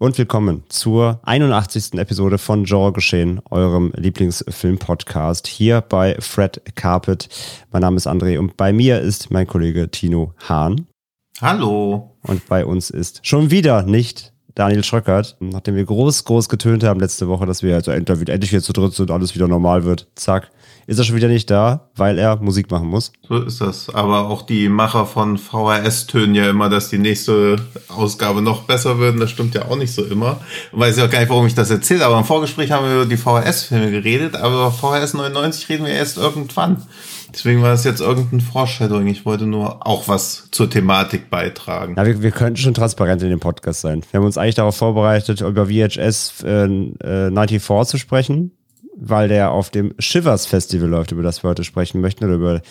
und willkommen zur 81. Episode von Genre Geschehen, eurem Lieblingsfilm-Podcast hier bei Fred Carpet. Mein Name ist André und bei mir ist mein Kollege Tino Hahn. Hallo. Und bei uns ist schon wieder nicht Daniel Schröckert, nachdem wir groß, groß getönt haben letzte Woche, dass wir also endlich wieder zu dritt sind und alles wieder normal wird. Zack ist er schon wieder nicht da, weil er Musik machen muss. So ist das. Aber auch die Macher von VHS tönen ja immer, dass die nächste Ausgabe noch besser wird. Das stimmt ja auch nicht so immer. Ich weiß ja auch gar nicht, warum ich das erzähle, aber im Vorgespräch haben wir über die VHS-Filme geredet, aber VHS 99 reden wir erst irgendwann. Deswegen war es jetzt irgendein Foreshadowing. Ich wollte nur auch was zur Thematik beitragen. Ja, wir, wir könnten schon transparent in dem Podcast sein. Wir haben uns eigentlich darauf vorbereitet, über VHS äh, äh, 94 zu sprechen weil der auf dem Shivers Festival läuft, über das wir heute sprechen möchten, oder über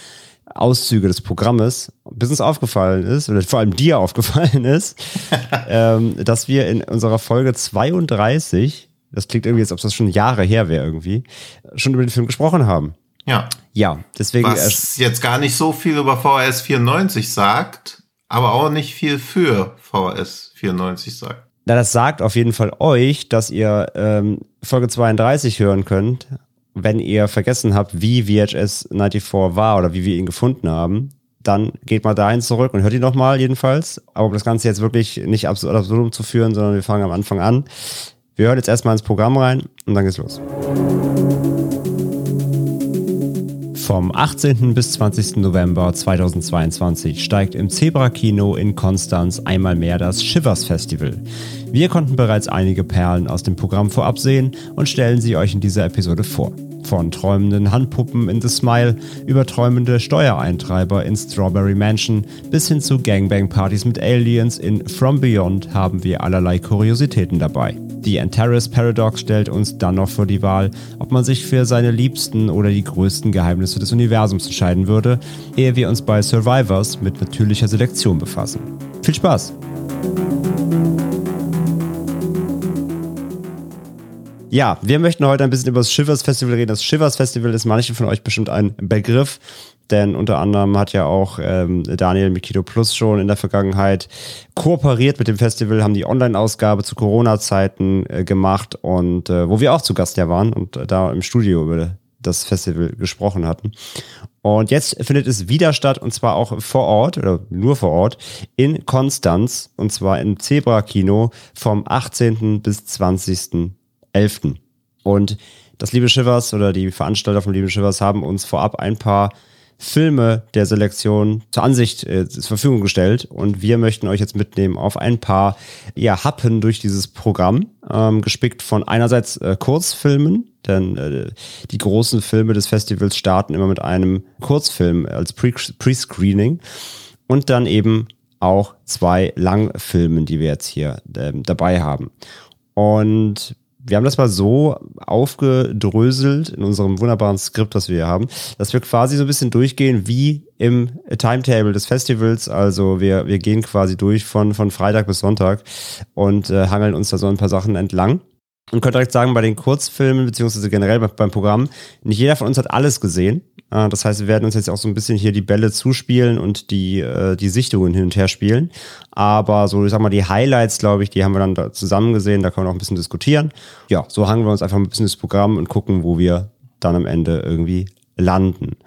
Auszüge des Programmes, bis uns aufgefallen ist, oder vor allem dir aufgefallen ist, ähm, dass wir in unserer Folge 32, das klingt irgendwie, als ob das schon Jahre her wäre irgendwie, schon über den Film gesprochen haben. Ja. Ja, deswegen. Was jetzt gar nicht so viel über VHS 94 sagt, aber auch nicht viel für VHS 94 sagt. Na, das sagt auf jeden Fall euch, dass ihr ähm, Folge 32 hören könnt, wenn ihr vergessen habt, wie VHS 94 war oder wie wir ihn gefunden haben. Dann geht mal dahin zurück und hört ihn nochmal jedenfalls. Aber um das Ganze jetzt wirklich nicht absurdum zu führen, sondern wir fangen am Anfang an. Wir hören jetzt erstmal ins Programm rein und dann geht's los. Vom 18. bis 20. November 2022 steigt im Zebra Kino in Konstanz einmal mehr das Shivers Festival. Wir konnten bereits einige Perlen aus dem Programm vorab sehen und stellen sie euch in dieser Episode vor. Von träumenden Handpuppen in The Smile über träumende Steuereintreiber in Strawberry Mansion bis hin zu Gangbang-Partys mit Aliens in From Beyond haben wir allerlei Kuriositäten dabei. Die Antares Paradox stellt uns dann noch vor die Wahl, ob man sich für seine liebsten oder die größten Geheimnisse des Universums entscheiden würde, ehe wir uns bei Survivors mit natürlicher Selektion befassen. Viel Spaß! Ja, wir möchten heute ein bisschen über das Shivers Festival reden. Das Shivers Festival ist manchen von euch bestimmt ein Begriff, denn unter anderem hat ja auch ähm, Daniel Mikito Plus schon in der Vergangenheit kooperiert mit dem Festival, haben die Online-Ausgabe zu Corona-Zeiten äh, gemacht und äh, wo wir auch zu Gast ja waren und äh, da im Studio über das Festival gesprochen hatten. Und jetzt findet es wieder statt und zwar auch vor Ort oder nur vor Ort in Konstanz und zwar im Zebra Kino vom 18. bis 20. 11. Und das Liebe Shivers oder die Veranstalter von Liebe Shivers haben uns vorab ein paar Filme der Selektion zur Ansicht äh, zur Verfügung gestellt. Und wir möchten euch jetzt mitnehmen auf ein paar ja, Happen durch dieses Programm, ähm, gespickt von einerseits äh, Kurzfilmen, denn äh, die großen Filme des Festivals starten immer mit einem Kurzfilm als Pre-Screening. Und dann eben auch zwei Langfilmen, die wir jetzt hier äh, dabei haben. Und wir haben das mal so aufgedröselt in unserem wunderbaren Skript, das wir hier haben, dass wir quasi so ein bisschen durchgehen wie im Timetable des Festivals. Also wir, wir gehen quasi durch von, von Freitag bis Sonntag und äh, hangeln uns da so ein paar Sachen entlang. Und könnt direkt sagen, bei den Kurzfilmen, beziehungsweise generell beim Programm, nicht jeder von uns hat alles gesehen. Äh, das heißt, wir werden uns jetzt auch so ein bisschen hier die Bälle zuspielen und die, äh, die Sichtungen hin und her spielen. Aber so, ich sag mal, die Highlights, glaube ich, die haben wir dann da zusammen gesehen. Da können wir auch ein bisschen diskutieren. Ja, so hangen wir uns einfach ein bisschen das Programm und gucken, wo wir dann am Ende irgendwie landen.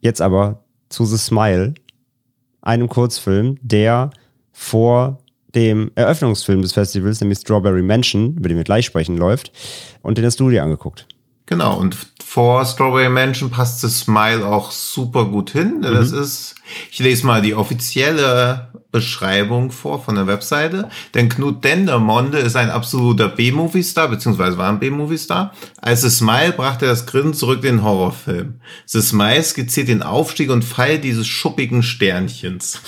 Jetzt aber zu The Smile, einem Kurzfilm, der vor dem Eröffnungsfilm des Festivals, nämlich Strawberry Mansion, über den wir gleich sprechen, läuft. Und den hast du dir angeguckt. Genau, und vor Strawberry Mansion passt das Smile auch super gut hin. Mhm. Das ist, ich lese mal die offizielle Beschreibung vor von der Webseite. Denn Knut Dendermonde ist ein absoluter B-Movie-Star, beziehungsweise war ein B-Movie-Star. Als The Smile brachte er das Grinsen zurück in den Horrorfilm. The Smile skizziert den Aufstieg und Fall dieses schuppigen Sternchens.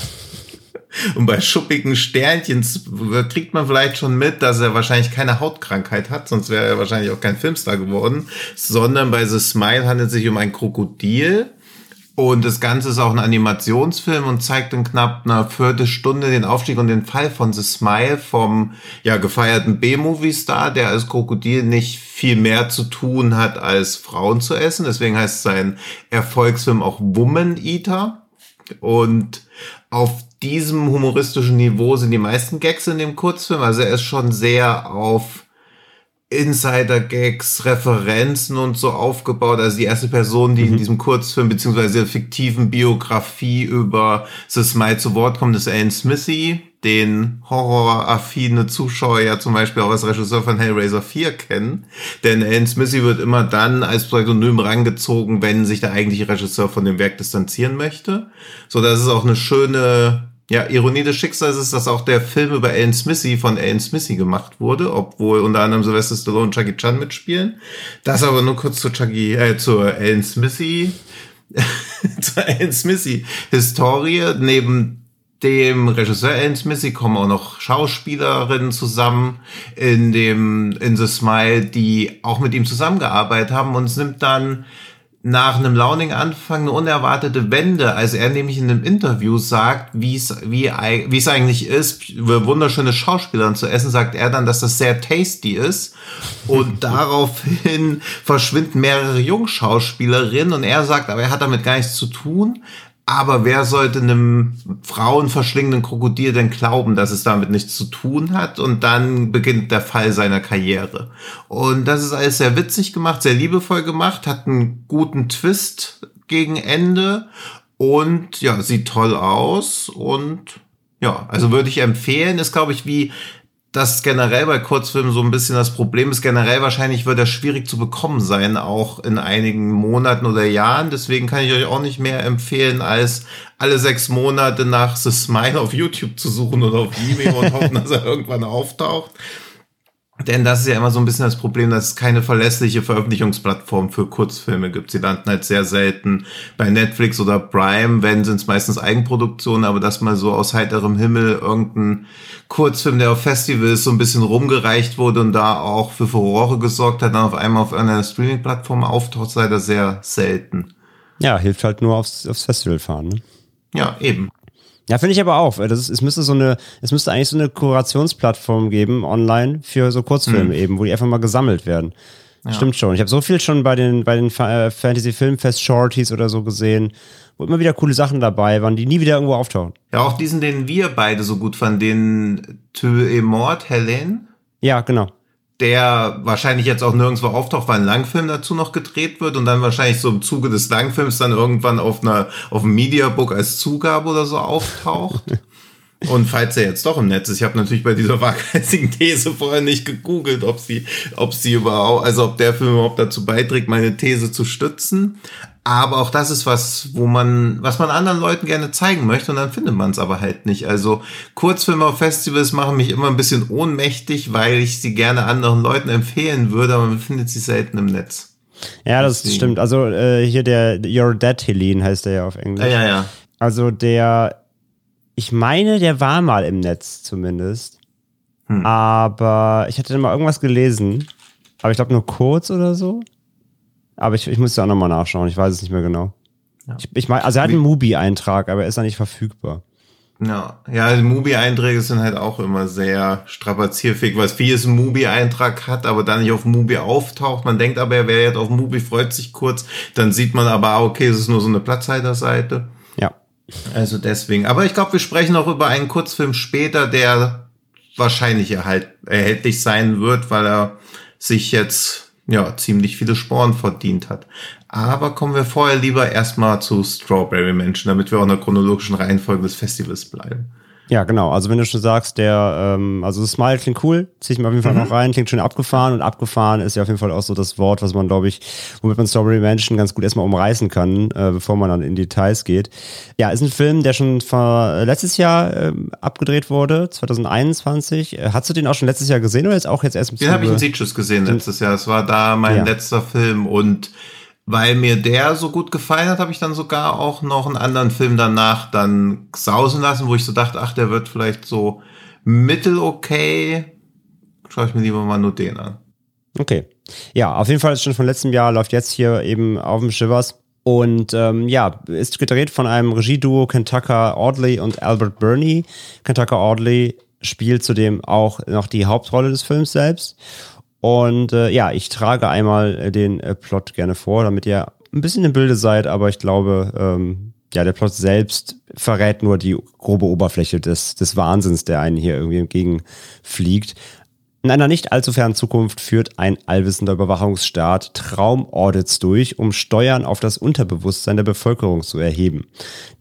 Und bei schuppigen Sternchen kriegt man vielleicht schon mit, dass er wahrscheinlich keine Hautkrankheit hat, sonst wäre er wahrscheinlich auch kein Filmstar geworden, sondern bei The Smile handelt es sich um ein Krokodil. Und das Ganze ist auch ein Animationsfilm und zeigt in knapp einer Viertelstunde den Aufstieg und den Fall von The Smile vom ja gefeierten B-Movie-Star, der als Krokodil nicht viel mehr zu tun hat, als Frauen zu essen. Deswegen heißt sein Erfolgsfilm auch Woman Eater. Und auf diesem humoristischen Niveau sind die meisten Gags in dem Kurzfilm. Also er ist schon sehr auf Insider-Gags, Referenzen und so aufgebaut. Also die erste Person, die mhm. in diesem Kurzfilm beziehungsweise fiktiven Biografie über The Smile zu Wort kommt, ist Alan Smithy, den horroraffine Zuschauer ja zum Beispiel auch als Regisseur von Hellraiser 4 kennen. Denn Alan Smithy wird immer dann als Pseudonym rangezogen, wenn sich der eigentliche Regisseur von dem Werk distanzieren möchte. So, das ist auch eine schöne ja, Ironie des Schicksals ist, dass auch der Film über Alan Smithy von Alan Smithy gemacht wurde, obwohl unter anderem Sylvester Stallone und Chucky Chan mitspielen. Das aber nur kurz zu Chucky, äh, zur Alan Smithy, zur Alan Smithy Historie. Neben dem Regisseur Alan Smithy kommen auch noch Schauspielerinnen zusammen in dem, in The Smile, die auch mit ihm zusammengearbeitet haben und es nimmt dann nach einem Launing-Anfang eine unerwartete Wende, als er nämlich in einem Interview sagt, wie es wie, es eigentlich ist, wunderschöne Schauspieler zu essen, sagt er dann, dass das sehr tasty ist. Und daraufhin verschwinden mehrere Jungschauspielerinnen und er sagt, aber er hat damit gar nichts zu tun. Aber wer sollte einem frauenverschlingenden Krokodil denn glauben, dass es damit nichts zu tun hat? Und dann beginnt der Fall seiner Karriere. Und das ist alles sehr witzig gemacht, sehr liebevoll gemacht, hat einen guten Twist gegen Ende und ja, sieht toll aus und ja, also würde ich empfehlen, ist glaube ich wie das generell bei Kurzfilmen so ein bisschen das Problem ist. Generell wahrscheinlich wird er schwierig zu bekommen sein, auch in einigen Monaten oder Jahren. Deswegen kann ich euch auch nicht mehr empfehlen, als alle sechs Monate nach The Smile auf YouTube zu suchen oder auf Vimeo und hoffen, dass er irgendwann auftaucht. Denn das ist ja immer so ein bisschen das Problem, dass es keine verlässliche Veröffentlichungsplattform für Kurzfilme gibt. Sie landen halt sehr selten bei Netflix oder Prime, wenn sind es meistens Eigenproduktionen, aber dass mal so aus heiterem Himmel irgendein Kurzfilm, der auf Festivals so ein bisschen rumgereicht wurde und da auch für Furore gesorgt hat, dann auf einmal auf einer Streaming-Plattform auftaucht, sei das sehr selten. Ja, hilft halt nur aufs, aufs Festival fahren. Ne? Ja, eben. Ja, finde ich aber auch. Das ist, es müsste so eine, es müsste eigentlich so eine Kurationsplattform geben online für so Kurzfilme mhm. eben, wo die einfach mal gesammelt werden. Ja. Stimmt schon. Ich habe so viel schon bei den, bei den äh, Fantasy Filmfest Shorties oder so gesehen, wo immer wieder coole Sachen dabei waren, die nie wieder irgendwo auftauchen. Ja, auch diesen, den wir beide so gut fanden, den Tu et Mort, Helen. Ja, genau der wahrscheinlich jetzt auch nirgendwo auftaucht, weil ein Langfilm dazu noch gedreht wird und dann wahrscheinlich so im Zuge des Langfilms dann irgendwann auf einer auf einem Mediabook als Zugabe oder so auftaucht. Und falls er jetzt doch im Netz ist, ich habe natürlich bei dieser waghalsigen These vorher nicht gegoogelt, ob sie, ob sie überhaupt, also ob der Film überhaupt dazu beiträgt, meine These zu stützen. Aber auch das ist was, wo man, was man anderen Leuten gerne zeigen möchte und dann findet man es aber halt nicht. Also Kurzfilme auf Festivals machen mich immer ein bisschen ohnmächtig, weil ich sie gerne anderen Leuten empfehlen würde, aber man findet sie selten im Netz. Ja, das Deswegen. stimmt. Also äh, hier der Your Dead Helene heißt der ja auf Englisch. Ja, ja, ja. Also der, ich meine, der war mal im Netz zumindest. Hm. Aber ich hatte mal irgendwas gelesen. Aber ich glaube nur kurz oder so. Aber ich, ich muss da auch nochmal nachschauen. Ich weiß es nicht mehr genau. Ja. Ich, ich meine, also er hat einen Mubi-Eintrag, aber er ist da nicht verfügbar. Ja, ja, Mubi-Einträge sind halt auch immer sehr strapazierfähig, weil vieles ein Mubi-Eintrag hat, aber dann nicht auf Mubi auftaucht. Man denkt aber, er wäre jetzt auf Mubi, freut sich kurz. Dann sieht man aber, ah, okay, es ist nur so eine Platzhalterseite. Ja. Also deswegen. Aber ich glaube, wir sprechen auch über einen Kurzfilm später, der wahrscheinlich erhalt, erhältlich sein wird, weil er sich jetzt ja, ziemlich viele Sporen verdient hat. Aber kommen wir vorher lieber erstmal zu Strawberry Menschen, damit wir auch in der chronologischen Reihenfolge des Festivals bleiben. Ja, genau. Also wenn du schon sagst, der, ähm, also Smile klingt cool, zieh ich mir auf jeden Fall mhm. noch rein, klingt schön abgefahren und abgefahren ist ja auf jeden Fall auch so das Wort, was man, glaube ich, womit man Strawberry Mansion ganz gut erstmal umreißen kann, äh, bevor man dann in Details geht. Ja, ist ein Film, der schon vor, letztes Jahr äh, abgedreht wurde, 2021. Äh, hast du den auch schon letztes Jahr gesehen oder jetzt auch jetzt erst im Den habe ich in Sitges gesehen letztes Jahr. Es war da mein ja. letzter Film und weil mir der so gut gefallen hat, habe ich dann sogar auch noch einen anderen Film danach dann sausen lassen, wo ich so dachte, ach, der wird vielleicht so mittel okay. Schaue ich mir lieber mal nur den an. Okay. Ja, auf jeden Fall ist schon von letztem Jahr, läuft jetzt hier eben auf dem Shivers. Und ähm, ja, ist gedreht von einem Regieduo Kentucker Audley und Albert Burney. Kentucker Audley spielt zudem auch noch die Hauptrolle des Films selbst. Und äh, ja, ich trage einmal den äh, Plot gerne vor, damit ihr ein bisschen im Bilde seid, aber ich glaube, ähm, ja, der Plot selbst verrät nur die grobe Oberfläche des, des Wahnsinns, der einen hier irgendwie entgegenfliegt. In einer nicht allzu fernen Zukunft führt ein allwissender Überwachungsstaat Traumaudits durch, um Steuern auf das Unterbewusstsein der Bevölkerung zu erheben.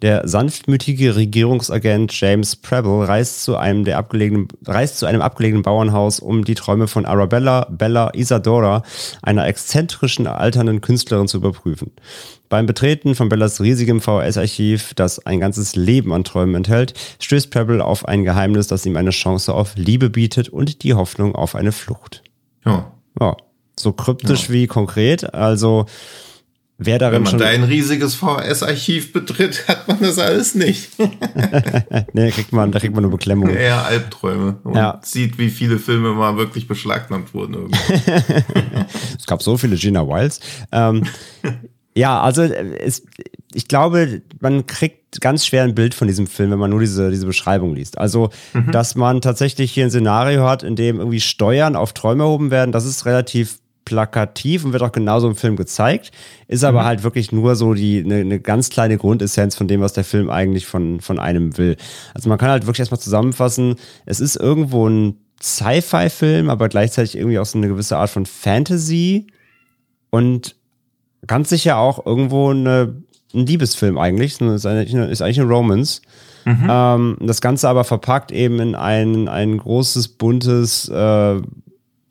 Der sanftmütige Regierungsagent James Preble reist zu einem der abgelegenen, reist zu einem abgelegenen Bauernhaus, um die Träume von Arabella Bella Isadora, einer exzentrischen alternden Künstlerin, zu überprüfen. Beim Betreten von Bellas riesigem VHS-Archiv, das ein ganzes Leben an Träumen enthält, stößt Pebble auf ein Geheimnis, das ihm eine Chance auf Liebe bietet und die Hoffnung auf eine Flucht. Ja. Ja, so kryptisch Ja. wie konkret. Also, wer darin Wenn man schon. dein riesiges VHS-Archiv betritt, hat man das alles nicht. nee, kriegt man, da kriegt man nur Beklemmung. Eher Albträume. Und Ja. sieht, wie viele Filme mal wirklich beschlagnahmt wurden. Es gab so viele Gina Wilds. Ähm, ja, also äh, es, ich glaube, man kriegt ganz schwer ein Bild von diesem Film, wenn man nur diese, diese Beschreibung liest. Also, dass man tatsächlich hier ein Szenario hat, in dem irgendwie Steuern auf Träume erhoben werden, das ist relativ plakativ und wird auch genauso im Film gezeigt, ist aber halt wirklich nur so die eine eine ganz kleine Grundessenz von dem, was der Film eigentlich von, von einem will. Also man kann halt wirklich erstmal zusammenfassen, es ist irgendwo ein Sci-Fi-Film, aber gleichzeitig irgendwie auch so eine gewisse Art von Fantasy und ganz sicher auch irgendwo eine, ein Liebesfilm eigentlich. Ist eigentlich eine, ist eigentlich eine Romance. Ähm, das Ganze aber verpackt eben in ein, ein großes, buntes, äh,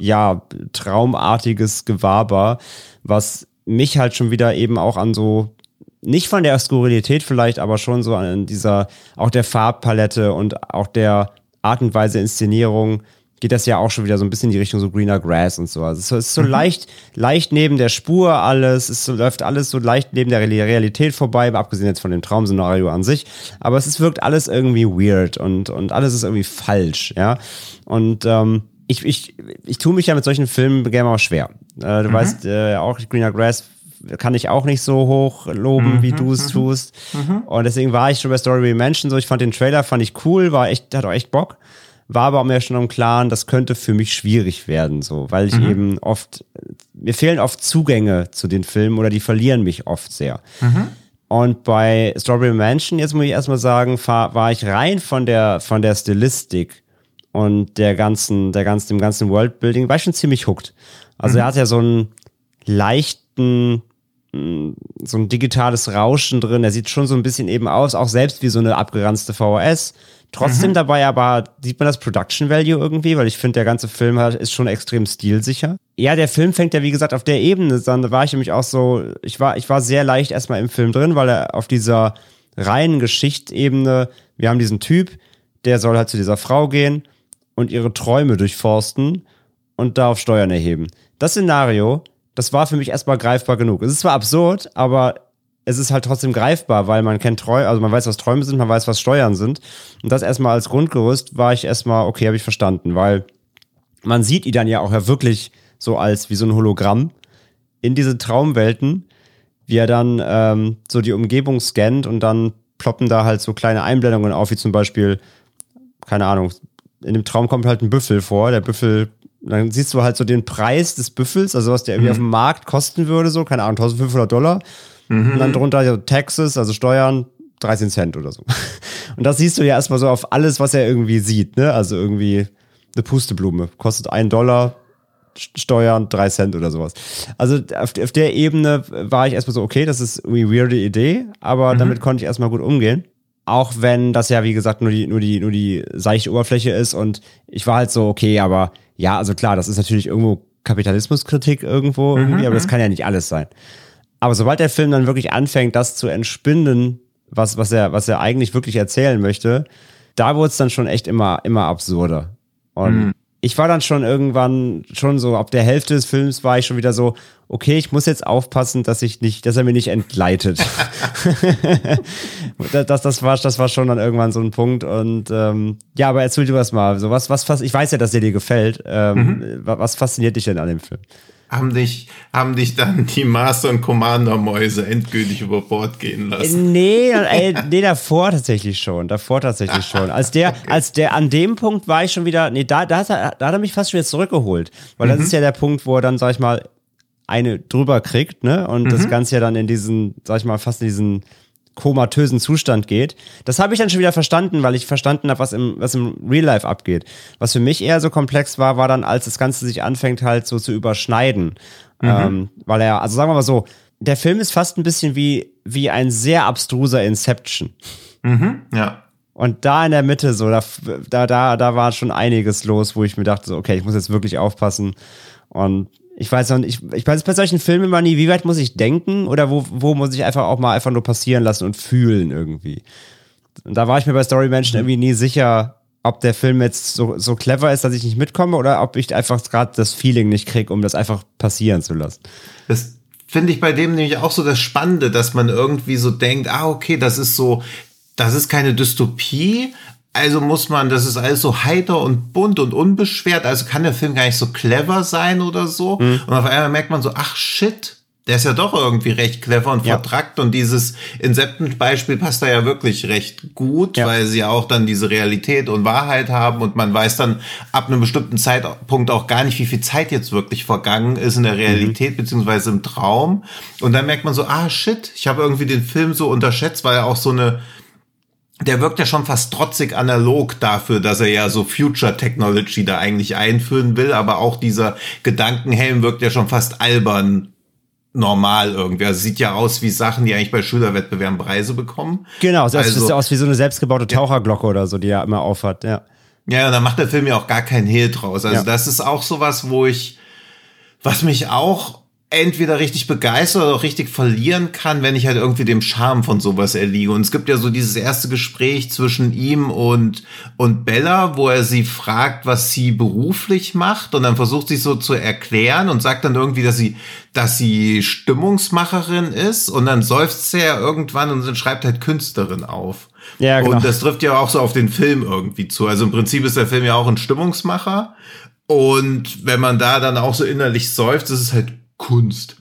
ja, traumartiges Gewaber, was mich halt schon wieder eben auch an so, nicht von der Skurrilität vielleicht, aber schon so an dieser, auch der Farbpalette und auch der Art und Weise Inszenierung geht das ja auch schon wieder so ein bisschen in die Richtung so greener Grass und so. Also es ist so leicht, leicht neben der Spur alles, es so, läuft alles so leicht neben der Real- Realität vorbei, abgesehen jetzt von dem Traumszenario an sich. Aber es ist, wirkt alles irgendwie weird und, und alles ist irgendwie falsch, ja. Und ähm, ich, ich, ich tue mich ja mit solchen Filmen gerne mal schwer. Äh, du weißt äh, auch, Greener Grass kann ich auch nicht so hoch loben, wie du es tust. Und deswegen war ich schon bei Story Mansion so. Ich fand den Trailer, fand ich cool, war echt, hat auch echt Bock. War aber auch mir schon im Klaren, das könnte für mich schwierig werden, so, weil ich eben oft, mir fehlen oft Zugänge zu den Filmen oder die verlieren mich oft sehr. Und bei Strawberry Mansion, jetzt muss ich erstmal sagen, war, war ich rein von der, von der Stilistik und der ganzen, der ganzen, dem ganzen Worldbuilding, war ich schon ziemlich hooked. Also er hat ja so einen leichten, mh, so ein digitales Rauschen drin. Er sieht schon so ein bisschen eben aus, auch selbst wie so eine abgeranzte VHS. Trotzdem dabei aber sieht man das Production Value irgendwie, weil ich finde, der ganze Film hat, ist schon extrem stilsicher. Ja, der Film fängt ja, wie gesagt, auf der Ebene, dann da war ich nämlich auch so, ich war, ich war sehr leicht erstmal im Film drin, weil er auf dieser reinen Geschichtsebene, wir haben diesen Typ, der soll halt zu dieser Frau gehen und ihre Träume durchforsten und darauf Steuern erheben. Das Szenario, das war für mich erstmal greifbar genug. Es ist zwar absurd, aber es ist halt trotzdem greifbar, weil man kennt Träume, also man weiß, was Träume sind, man weiß, was Steuern sind. Und das erstmal als Grundgerüst war ich erstmal, okay, habe ich verstanden, weil man sieht ihn dann ja auch ja wirklich so als wie so ein Hologramm in diese Traumwelten, wie er dann ähm, so die Umgebung scannt und dann ploppen da halt so kleine Einblendungen auf, wie zum Beispiel, keine Ahnung, in dem Traum kommt halt ein Büffel vor, der Büffel, dann siehst du halt so den Preis des Büffels, also was der irgendwie auf dem Markt kosten würde, so, keine Ahnung, 1500 Dollar. Und dann drunter so Taxes, also Steuern, 13 Cent oder so. Und das siehst du ja erstmal so auf alles, was er irgendwie sieht, ne? Also irgendwie eine Pusteblume kostet ein Dollar, St- Steuern drei Cent oder sowas. Also auf, auf der Ebene war ich erstmal so, okay, das ist irgendwie weirde Idee, aber damit konnte ich erstmal gut umgehen. Auch wenn das ja, wie gesagt, nur die, nur die, nur die seichte Oberfläche ist und ich war halt so, okay, aber ja, also klar, das ist natürlich irgendwo Kapitalismuskritik irgendwo irgendwie, aber das kann ja nicht alles sein. Aber sobald der Film dann wirklich anfängt, das zu entspinnen, was, was, er, was er eigentlich wirklich erzählen möchte, da wurde es dann schon echt immer, immer absurder. Und ich war dann schon irgendwann schon so, ab der Hälfte des Films war ich schon wieder so, okay, ich muss jetzt aufpassen, dass ich nicht, dass er mir nicht entgleitet. das, das, das, war, das war schon dann irgendwann so ein Punkt. Und ähm, ja, aber erzähl du was mal. So was, was, ich weiß ja, dass der dir gefällt. Ähm, mhm. Was fasziniert dich denn an dem Film? Haben dich, haben dich dann die Master- und Commander-Mäuse endgültig über Bord gehen lassen? Nee, ey, nee, davor tatsächlich schon. Davor tatsächlich schon. Als der, okay. als der, an dem Punkt war ich schon wieder, nee, da, da, hat er, da hat er mich fast schon wieder zurückgeholt. Weil mhm. das ist ja der Punkt, wo er dann, sag ich mal, eine drüber kriegt, ne? Und mhm. das Ganze ja dann in diesen, sag ich mal, fast in diesen komatösen Zustand geht. Das habe ich dann schon wieder verstanden, weil ich verstanden habe, was im, was im Real Life abgeht. Was für mich eher so komplex war, war dann, als das Ganze sich anfängt halt so zu überschneiden. Mhm. Ähm, weil er, also sagen wir mal so, der Film ist fast ein bisschen wie, wie ein sehr abstruser Inception. Mhm, ja. Und da in der Mitte, so, da, da, da, da war schon einiges los, wo ich mir dachte, so, okay, ich muss jetzt wirklich aufpassen. Und ich weiß noch nicht, ich, ich weiß bei solchen Filmen immer nie, wie weit muss ich denken oder wo, wo muss ich einfach auch mal einfach nur passieren lassen und fühlen irgendwie. Und da war ich mir bei Story Menschen mhm. irgendwie nie sicher, ob der Film jetzt so, so clever ist, dass ich nicht mitkomme oder ob ich einfach gerade das Feeling nicht kriege, um das einfach passieren zu lassen. Das finde ich bei dem nämlich auch so das Spannende, dass man irgendwie so denkt, ah, okay, das ist so, das ist keine Dystopie, also muss man, das ist alles so heiter und bunt und unbeschwert. Also kann der Film gar nicht so clever sein oder so. Mhm. Und auf einmal merkt man so, ach shit, der ist ja doch irgendwie recht clever und ja. vertrackt. Und dieses Inception-Beispiel passt da ja wirklich recht gut, ja. weil sie ja auch dann diese Realität und Wahrheit haben und man weiß dann ab einem bestimmten Zeitpunkt auch gar nicht, wie viel Zeit jetzt wirklich vergangen ist in der mhm. Realität mhm. beziehungsweise im Traum. Und dann merkt man so, ah shit, ich habe irgendwie den Film so unterschätzt, weil er auch so eine der wirkt ja schon fast trotzig analog dafür, dass er ja so Future Technology da eigentlich einführen will, aber auch dieser Gedankenhelm wirkt ja schon fast albern normal irgendwie. Also sieht ja aus wie Sachen, die eigentlich bei Schülerwettbewerben Preise bekommen. Genau, das also, sieht aus wie so eine selbstgebaute Taucherglocke ja. oder so, die er immer aufhat, ja. Ja, und da macht der Film ja auch gar keinen Hehl draus. Also ja. das ist auch sowas, wo ich, was mich auch entweder richtig begeistert oder auch richtig verlieren kann, wenn ich halt irgendwie dem Charme von sowas erliege. Und es gibt ja so dieses erste Gespräch zwischen ihm und, und Bella, wo er sie fragt, was sie beruflich macht und dann versucht sie so zu erklären und sagt dann irgendwie, dass sie, dass sie Stimmungsmacherin ist und dann seufzt sie ja irgendwann und schreibt halt Künstlerin auf. Ja, genau. Und das trifft ja auch so auf den Film irgendwie zu. Also im Prinzip ist der Film ja auch ein Stimmungsmacher. Und wenn man da dann auch so innerlich seufzt, ist es halt Kunst.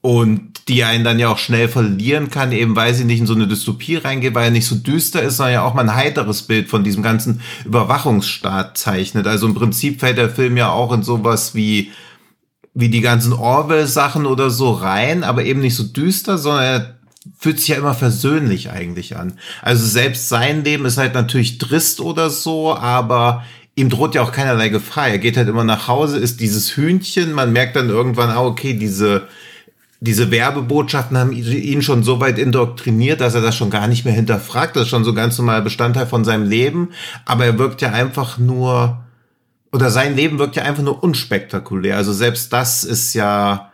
Und die einen dann ja auch schnell verlieren kann, eben weil sie nicht in so eine Dystopie reingeht, weil er nicht so düster ist, sondern ja auch mal ein heiteres Bild von diesem ganzen Überwachungsstaat zeichnet. Also im Prinzip fällt der Film ja auch in sowas wie wie die ganzen Orwell-Sachen oder so rein, aber eben nicht so düster, sondern er fühlt sich ja immer versöhnlich eigentlich an. Also selbst sein Leben ist halt natürlich trist oder so, aber ihm droht ja auch keinerlei Gefahr. Er geht halt immer nach Hause, ist dieses Hühnchen. Man merkt dann irgendwann, ah, okay, diese, diese Werbebotschaften haben ihn schon so weit indoktriniert, dass er das schon gar nicht mehr hinterfragt. Das ist schon so ganz normaler Bestandteil von seinem Leben. Aber er wirkt ja einfach nur, oder sein Leben wirkt ja einfach nur unspektakulär. Also selbst das ist ja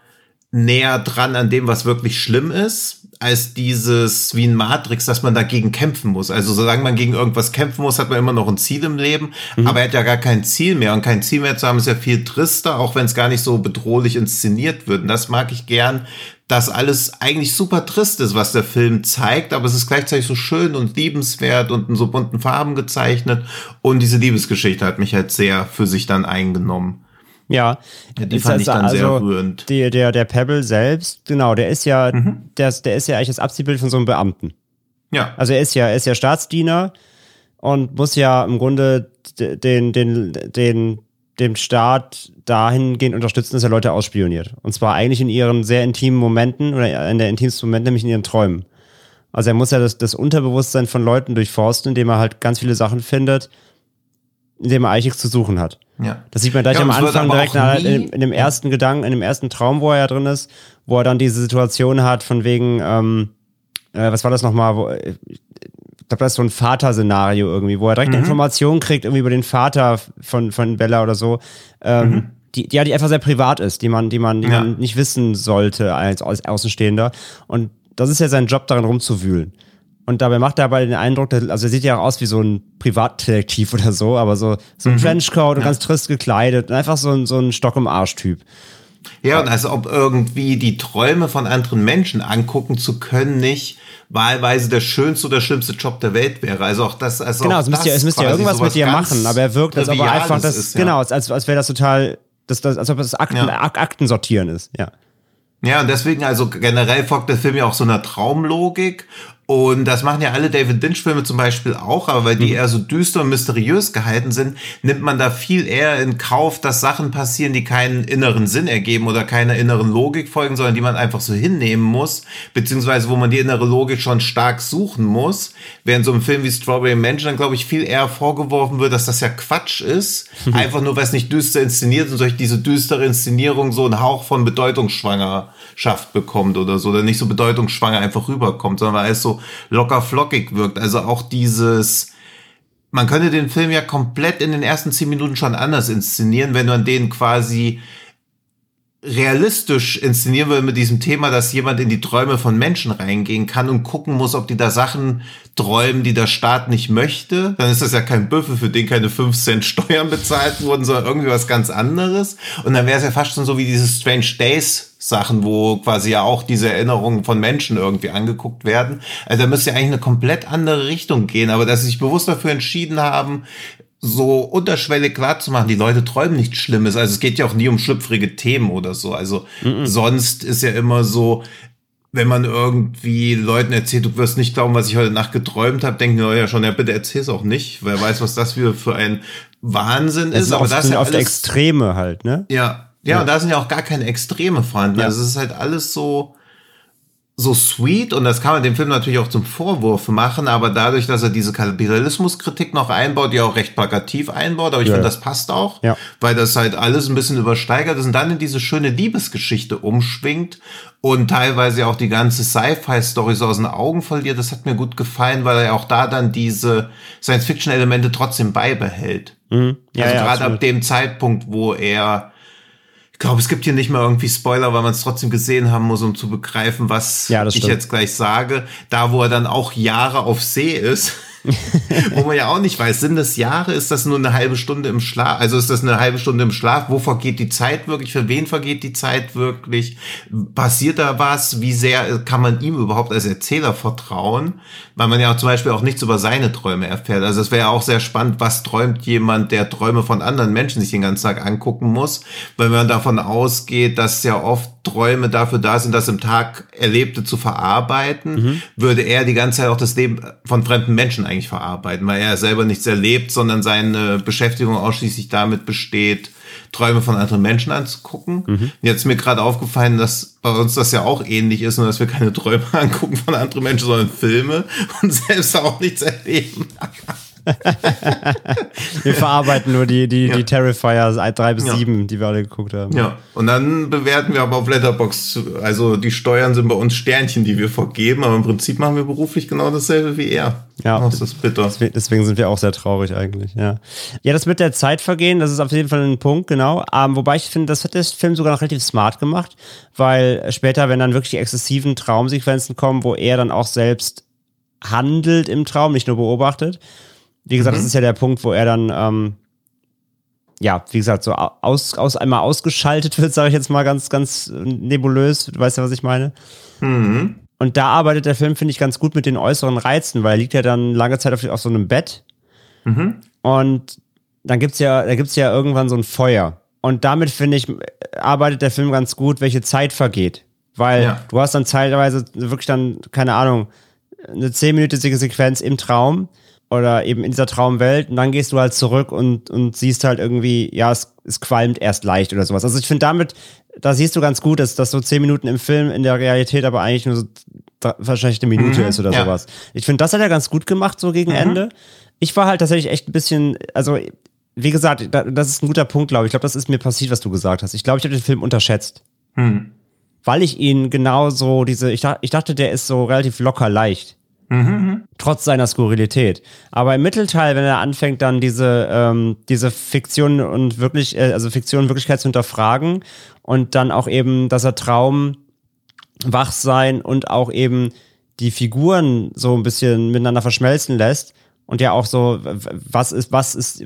näher dran an dem, was wirklich schlimm ist als dieses wie ein Matrix, dass man dagegen kämpfen muss. Also solange man gegen irgendwas kämpfen muss, hat man immer noch ein Ziel im Leben, mhm. aber er hat ja gar kein Ziel mehr und kein Ziel mehr zu haben ist ja viel trister, auch wenn es gar nicht so bedrohlich inszeniert wird. Und das mag ich gern, dass alles eigentlich super trist ist, was der Film zeigt, aber es ist gleichzeitig so schön und liebenswert und in so bunten Farben gezeichnet und diese Liebesgeschichte hat mich halt sehr für sich dann eingenommen. Ja, ja die fand ich dann also, sehr rührend. Die, der, der Pebble selbst, genau, der ist ja, mhm. der, der ist ja eigentlich das Abziehbild von so einem Beamten. Ja. Also er ist ja, er ist ja Staatsdiener und muss ja im Grunde den, den, den, dem Staat dahingehend unterstützen, dass er Leute ausspioniert. Und zwar eigentlich in ihren sehr intimen Momenten oder in der intimsten Moment, nämlich in ihren Träumen. Also er muss ja das, das Unterbewusstsein von Leuten durchforsten, indem er halt ganz viele Sachen findet, in dem er eigentlich nichts zu suchen hat. Ja. Das sieht man gleich ja, am Anfang direkt nach, in, in, dem ersten Gedanken, in dem ersten Traum, wo er ja drin ist, wo er dann diese Situation hat von wegen, ähm, äh, was war das nochmal, wo, äh, ich glaube, das ist so ein Vater-Szenario irgendwie, wo er direkt mhm. eine Information kriegt, irgendwie über den Vater von, von Bella oder so, ähm, mhm. die, ja, die einfach sehr privat ist, die man, die man, die ja. man nicht wissen sollte als, als Außenstehender. Und das ist ja sein Job, darin rumzuwühlen. Und dabei macht er aber den Eindruck, dass, also er sieht ja auch aus wie so ein Privatdetektiv oder so, aber so, so ein Mhm. Trenchcoat und ganz trist gekleidet und einfach so ein, so ein Stock im Arsch-Typ. Ja, und als ob irgendwie die Träume von anderen Menschen angucken zu können, nicht wahlweise der schönste oder schlimmste Job der Welt wäre. Also auch das, also Genau, auch es müsste ja, es müsste ja irgendwas mit dir machen, aber er wirkt, als ob er einfach das, ist, ja. genau, als, als, als wäre das total, das, das, als ob das Akten, Ja. Ak Akten sortieren ist, ja. Ja, und deswegen, also generell folgt der Film ja auch so einer Traumlogik. Und das machen ja alle David Lynch-Filme zum Beispiel auch, aber weil die eher so düster und mysteriös gehalten sind, nimmt man da viel eher in Kauf, dass Sachen passieren, die keinen inneren Sinn ergeben oder keiner inneren Logik folgen, sondern die man einfach so hinnehmen muss, beziehungsweise wo man die innere Logik schon stark suchen muss. Während so ein Film wie Strawberry Mansion dann, glaube ich, viel eher vorgeworfen wird, dass das ja Quatsch ist. einfach nur, weil es nicht düster inszeniert und durch diese düstere Inszenierung so einen Hauch von Bedeutungsschwangerschaft bekommt oder so, oder nicht so bedeutungsschwanger einfach rüberkommt, sondern weil es so locker flockig wirkt. Also auch dieses, man könnte den Film ja komplett in den ersten zehn Minuten schon anders inszenieren, wenn man den quasi realistisch inszenieren will mit diesem Thema, dass jemand in die Träume von Menschen reingehen kann und gucken muss, ob die da Sachen träumen, die der Staat nicht möchte, dann ist das ja kein Büffel, für den keine 5 Cent Steuern bezahlt wurden, sondern irgendwie was ganz anderes. Und dann wäre es ja fast schon so wie diese Strange Days Sachen, wo quasi ja auch diese Erinnerungen von Menschen irgendwie angeguckt werden. Also da müsste ja eigentlich eine komplett andere Richtung gehen, aber dass sie sich bewusst dafür entschieden haben, so unterschwellig klar zu machen, die Leute träumen nichts Schlimmes. Also es geht ja auch nie um schlüpfrige Themen oder so. Also sonst ist ja immer so, wenn man irgendwie Leuten erzählt, du wirst nicht glauben, was ich heute Nacht geträumt habe, denken die Leute ja schon, ja bitte erzähl's auch nicht. Wer weiß, was das wieder für ein Wahnsinn Es ist. Aber oft, das ist sind ja oft alles, Extreme halt, ne? ja, ja, und da sind ja auch gar keine Extreme vorhanden. Ja. Also es ist halt alles so, so sweet und das kann man dem Film natürlich auch zum Vorwurf machen, aber dadurch, dass er diese Kapitalismuskritik noch einbaut, die auch recht plakativ einbaut, aber ich Ja. finde, das passt auch, Ja. weil das halt alles ein bisschen übersteigert ist und dann in diese schöne Liebesgeschichte umschwingt und teilweise auch die ganze Sci-Fi-Story so aus den Augen verliert. Das hat mir gut gefallen, weil er auch da dann diese Science-Fiction-Elemente trotzdem beibehält. Mhm. Ja, also gerade ab dem Zeitpunkt, wo er, ich glaube, es gibt hier nicht mehr irgendwie Spoiler, weil man es trotzdem gesehen haben muss, um zu begreifen, was Ja, ich jetzt gleich sage. Da, wo er dann auch Jahre auf See ist. wo man ja auch nicht weiß, sind das Jahre, ist das nur eine halbe Stunde im Schlaf, also ist das eine halbe Stunde im Schlaf, wo vergeht die Zeit wirklich, für wen vergeht die Zeit wirklich, passiert da was, wie sehr kann man ihm überhaupt als Erzähler vertrauen, weil man ja auch zum Beispiel auch nichts über seine Träume erfährt, also es wäre ja auch sehr spannend, was träumt jemand, der Träume von anderen Menschen sich den ganzen Tag angucken muss, weil man davon ausgeht, dass ja oft Träume dafür da sind, das im Tag Erlebte zu verarbeiten, würde er die ganze Zeit auch das Leben von fremden Menschen eigentlich verarbeiten, weil er selber nichts erlebt, sondern seine Beschäftigung ausschließlich damit besteht, Träume von anderen Menschen anzugucken. Jetzt ist mir gerade aufgefallen, dass bei uns das ja auch ähnlich ist, nur dass wir keine Träume angucken von anderen Menschen, sondern Filme und selbst auch nichts erleben. Wir verarbeiten nur die, die, Ja. die Terrifier 3 bis Ja. 7, die wir alle geguckt haben. Ja, und dann bewerten wir aber auf Letterbox. Also die Steuern sind bei uns Sternchen, die wir vergeben, aber im Prinzip machen wir beruflich genau dasselbe wie er. Ja. das ist bitter. Deswegen- Deswegen sind wir auch sehr traurig eigentlich, ja. Ja, das mit der Zeit vergehen, das ist auf jeden Fall ein Punkt, genau. Ähm, wobei ich finde, das hat der Film sogar noch relativ smart gemacht, weil später, wenn dann wirklich die exzessiven Traumsequenzen kommen, wo er dann auch selbst handelt im Traum, nicht nur beobachtet. Wie gesagt, das ist ja der Punkt, wo er dann, ähm, ja, wie gesagt, so aus, aus einmal ausgeschaltet wird, sage ich jetzt mal ganz, ganz nebulös. Du weißt ja, was ich meine. Und da arbeitet der Film, finde ich, ganz gut mit den äußeren Reizen, weil er liegt ja dann lange Zeit auf, auf so einem Bett. Und dann gibt's ja, da gibt's ja irgendwann so ein Feuer. Und damit, finde ich, arbeitet der Film ganz gut, welche Zeit vergeht. Weil Ja. du hast dann teilweise wirklich dann, keine Ahnung, eine zehnminütige Sequenz im Traum oder eben in dieser Traumwelt und dann gehst du halt zurück und, und siehst halt irgendwie, ja, es, es qualmt erst leicht oder sowas. Also ich finde damit, da siehst du ganz gut, dass das so zehn Minuten im Film in der Realität aber eigentlich nur so wahrscheinlich eine Minute ist oder ja. sowas. Ich finde, das hat er ganz gut gemacht, so gegen Ende. Ich war halt tatsächlich echt ein bisschen, also wie gesagt, da, das ist ein guter Punkt, glaube ich. Ich glaube, das ist mir passiert, was du gesagt hast. Ich glaube, ich habe den Film unterschätzt. Weil ich ihn genauso diese, ich, ich dachte, der ist so relativ locker leicht. Trotz seiner Skurrilität. Aber im Mittelteil, wenn er anfängt, dann diese, ähm, diese Fiktion und wirklich, äh, also Fiktion und Wirklichkeit zu hinterfragen und dann auch eben, dass er Traum, Wachsein und auch eben die Figuren so ein bisschen miteinander verschmelzen lässt und ja auch so, was ist, was ist,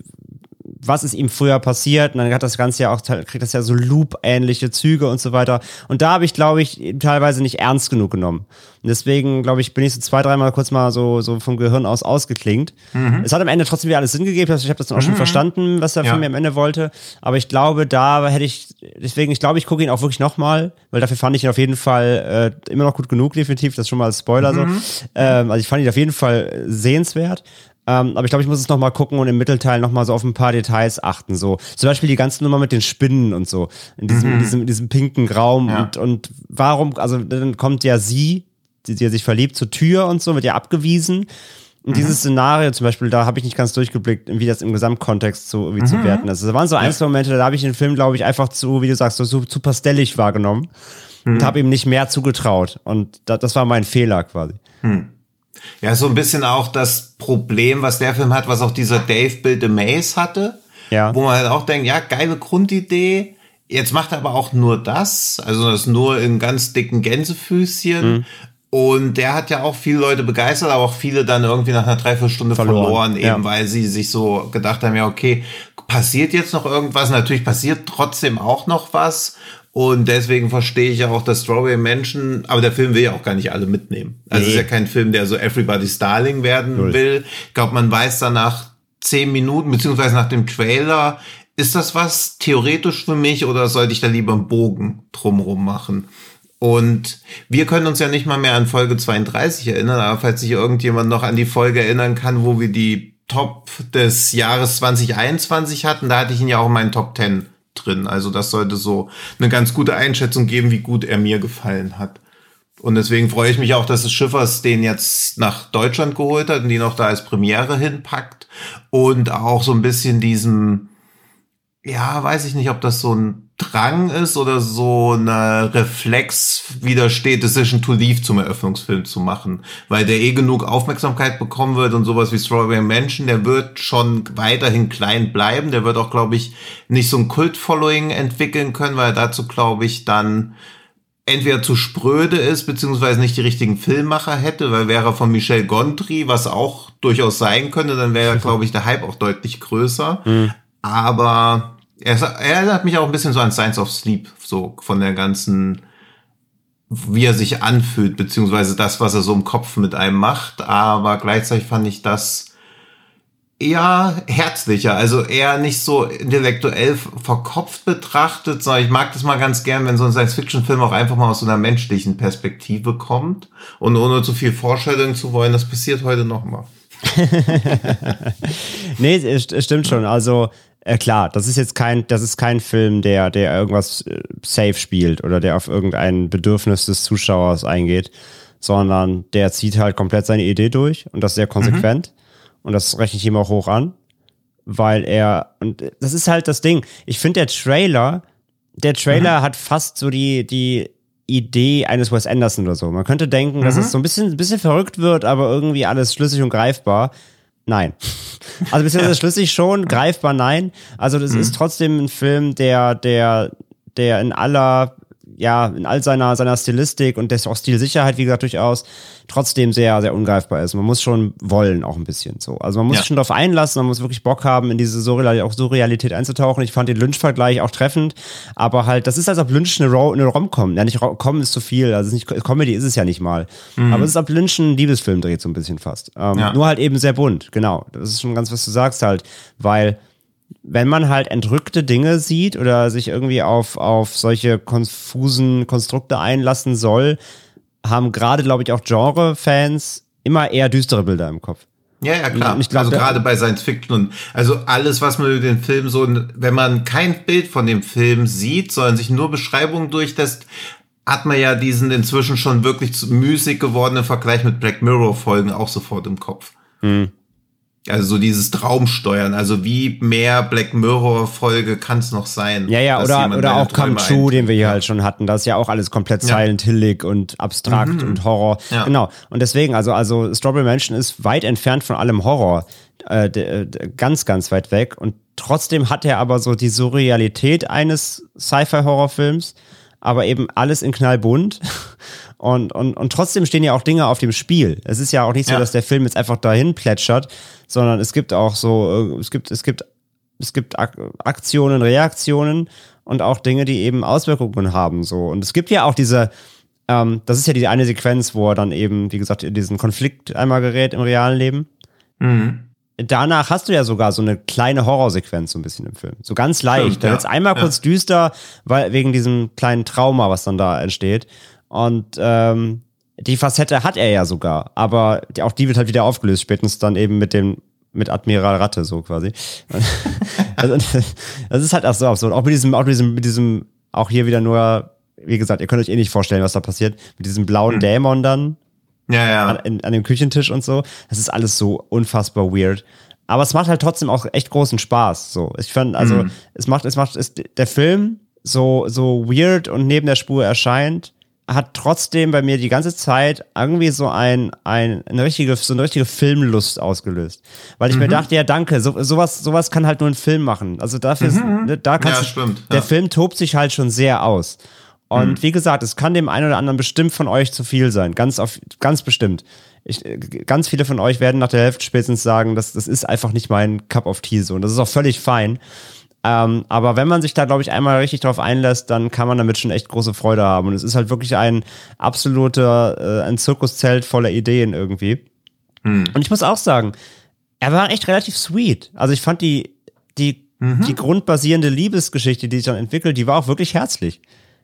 was ist ihm früher passiert und dann hat das Ganze ja auch, kriegt das ja so Loop-ähnliche Züge und so weiter. Und da habe ich, glaube ich, teilweise nicht ernst genug genommen. Und deswegen, glaube ich, bin ich so zwei, dreimal kurz mal so, so vom Gehirn aus ausgeklingt. Mhm. Es hat am Ende trotzdem wieder alles Sinn gegeben. Also ich habe das dann auch mhm. schon verstanden, was der ja. Film am Ende wollte. Aber ich glaube, da hätte ich, deswegen, ich glaube, ich gucke ihn auch wirklich nochmal, weil dafür fand ich ihn auf jeden Fall äh, immer noch gut genug, definitiv. Das ist schon mal als Spoiler mhm. so. Ähm, also ich fand ihn auf jeden Fall sehenswert. Ähm, aber ich glaube, ich muss es nochmal gucken und im Mittelteil nochmal so auf ein paar Details achten. So. Zum Beispiel die ganze Nummer mit den Spinnen und so. In diesem, mhm. in diesem, in diesem pinken Raum. Ja. Und, und warum, also dann kommt ja sie, die, die sich verliebt, zur Tür und so, wird ja abgewiesen. Und mhm. dieses Szenario zum Beispiel, da habe ich nicht ganz durchgeblickt, wie das im Gesamtkontext so irgendwie mhm. zu werten ist. Da waren so einzelne Momente, da habe ich den Film, glaube ich, einfach zu, wie du sagst, so, so zu pastellig wahrgenommen und mhm. habe ihm nicht mehr zugetraut. Und da, das war mein Fehler quasi. Mhm. Ja, so ein bisschen auch das Problem, was der Film hat, was auch dieser Dave Bill the Maze hatte. Ja. Wo man halt auch denkt, ja, geile Grundidee. Jetzt macht er aber auch nur das, also das nur in ganz dicken Gänsefüßchen. Mhm. Und der hat ja auch viele Leute begeistert, aber auch viele dann irgendwie nach einer Dreiviertelstunde verloren, verloren eben ja. weil sie sich so gedacht haben, ja, okay, passiert jetzt noch irgendwas? Natürlich passiert trotzdem auch noch was. Und deswegen verstehe ich auch, dass Strawberry Menschen, aber der Film will ja auch gar nicht alle mitnehmen. Also nee. es ist ja kein Film, der so Everybody's Darling werden Null. will. Ich glaube, man weiß dann nach zehn Minuten, beziehungsweise nach dem Trailer, ist das was theoretisch für mich oder sollte ich da lieber einen Bogen drumrum machen? Und wir können uns ja nicht mal mehr an Folge 32 erinnern, aber falls sich irgendjemand noch an die Folge erinnern kann, wo wir die Top des Jahres 2021 hatten, da hatte ich ihn ja auch in meinen Top 10 drin. Also das sollte so eine ganz gute Einschätzung geben, wie gut er mir gefallen hat. Und deswegen freue ich mich auch, dass es Schiffers den jetzt nach Deutschland geholt hat und die noch da als Premiere hinpackt und auch so ein bisschen diesem ja, weiß ich nicht, ob das so ein Drang ist oder so eine Reflex widersteht, Decision to Leave zum Eröffnungsfilm zu machen, weil der eh genug Aufmerksamkeit bekommen wird und sowas wie Strawberry Mansion, der wird schon weiterhin klein bleiben, der wird auch, glaube ich, nicht so ein Kult-Following entwickeln können, weil dazu, glaube ich, dann entweder zu spröde ist, beziehungsweise nicht die richtigen Filmmacher hätte, weil wäre er von Michel Gondry, was auch durchaus sein könnte, dann wäre, glaube ich, der Hype auch deutlich größer. Mhm. Aber er, er erinnert mich auch ein bisschen so an Science of Sleep, so von der ganzen, wie er sich anfühlt, beziehungsweise das, was er so im Kopf mit einem macht. Aber gleichzeitig fand ich das eher herzlicher, also eher nicht so intellektuell verkopft betrachtet, sondern ich mag das mal ganz gern, wenn so ein Science-Fiction-Film auch einfach mal aus so einer menschlichen Perspektive kommt und ohne zu viel Vorstellung zu wollen, das passiert heute noch mal. nee, es stimmt schon. Also äh, klar, das ist jetzt kein, das ist kein Film, der, der irgendwas äh, safe spielt oder der auf irgendein Bedürfnis des Zuschauers eingeht, sondern der zieht halt komplett seine Idee durch und das sehr konsequent. Mhm. Und das rechne ich ihm auch hoch an, weil er, und das ist halt das Ding. Ich finde, der Trailer, der Trailer mhm. hat fast so die, die Idee eines Wes Anderson oder so. Man könnte denken, mhm. dass es so ein bisschen, ein bisschen verrückt wird, aber irgendwie alles schlüssig und greifbar. Nein. Also beziehungsweise schlüssig schon, greifbar nein. Also das mhm. ist trotzdem ein Film, der, der, der in aller ja, in all seiner, seiner Stilistik und des auch Stilsicherheit, wie gesagt, durchaus trotzdem sehr, sehr ungreifbar ist. Man muss schon wollen, auch ein bisschen so. Also man muss ja. schon darauf einlassen, man muss wirklich Bock haben, in diese Surreal auch Surrealität einzutauchen. Ich fand den Lynch-Vergleich auch treffend, aber halt, das ist, als ob Lynch eine, Ro eine Rom-Com, ja nicht Rom ist zu viel, also nicht, Comedy ist es ja nicht mal. Mhm. Aber es ist, als ob Lynch einen Liebesfilm dreht, so ein bisschen fast. Ähm, ja. Nur halt eben sehr bunt, genau. Das ist schon ganz, was du sagst halt, weil wenn man halt entrückte Dinge sieht oder sich irgendwie auf, auf solche konfusen Konstrukte einlassen soll, haben gerade, glaube ich, auch Genre-Fans immer eher düstere Bilder im Kopf. Ja, ja, klar. Glaub, also gerade bei Science Fiction und also alles, was man über den Film so, wenn man kein Bild von dem Film sieht, sondern sich nur Beschreibungen durchlässt, hat man ja diesen inzwischen schon wirklich müßig gewordenen Vergleich mit Black Mirror Folgen auch sofort im Kopf. Mhm. Also so dieses Traumsteuern, also wie mehr Black Mirror Folge kann es noch sein? Ja, ja, oder, oder auch Come True, den wir hier halt schon hatten. Das ist ja auch alles komplett ja. silent hillig und abstrakt mhm. und Horror. Ja. Genau. Und deswegen, also, also Strawberry Mansion ist weit entfernt von allem Horror. Äh, äh ganz, ganz weit weg. Und trotzdem hat er aber so die Surrealität eines Sci-Fi-Horrorfilms aber eben alles in knallbunt. Und, und, und trotzdem stehen ja auch Dinge auf dem Spiel. Es ist ja auch nicht so, Ja. dass der Film jetzt einfach dahin plätschert, sondern es gibt auch so, äh, es gibt, es gibt, es gibt Ak Aktionen, Reaktionen und auch Dinge, die eben Auswirkungen haben. So. Und es gibt ja auch diese, ähm, das ist ja die eine Sequenz, wo er dann eben, wie gesagt, in diesen Konflikt einmal gerät im realen Leben. Mhm. Danach hast du ja sogar so eine kleine Horrorsequenz so ein bisschen im Film. So ganz leicht. Stimmt, da ja. wird's einmal Ja. kurz düster, weil wegen diesem kleinen Trauma, was dann da entsteht. Und ähm, die Facette hat er ja sogar, aber die, auch die wird halt wieder aufgelöst, spätestens dann eben mit dem mit Admiral Ratte so quasi. also, das ist halt auch so absurd. Auch mit diesem, auch mit diesem, mit diesem, auch hier wieder nur, wie gesagt, ihr könnt euch eh nicht vorstellen, was da passiert, mit diesem blauen Dämon dann, Ja, ja. an, an dem Küchentisch und so. Das ist alles so unfassbar weird. Aber es macht halt trotzdem auch echt großen Spaß. So, ich fand, also es macht, es macht, es, der Film so so weird und neben der Spur erscheint, hat trotzdem bei mir die ganze Zeit irgendwie so ein, ein eine richtige so eine richtige Filmlust ausgelöst, weil ich mir dachte, ja danke, so, sowas sowas kann halt nur ein Film machen. Also dafür, ist, ne, da kannst Ja, du, stimmt, der ja. Film tobt sich halt schon sehr aus. Und wie gesagt, es kann dem einen oder anderen bestimmt von euch zu viel sein. Ganz, auf, ganz bestimmt. Ich, äh, ganz viele von euch werden nach der Hälfte spätestens sagen, das, das ist einfach nicht mein Cup of Tea so. Und das ist auch völlig fein. Ähm, aber wenn man sich da, glaube ich, einmal richtig drauf einlässt, dann kann man damit schon echt große Freude haben. Und es ist halt wirklich ein absoluter, äh, ein Zirkuszelt voller Ideen irgendwie. Und ich muss auch sagen, er war echt relativ sweet. Also ich fand die, die, die grundbasierende Liebesgeschichte, die sich dann entwickelt, die war auch wirklich herzlich.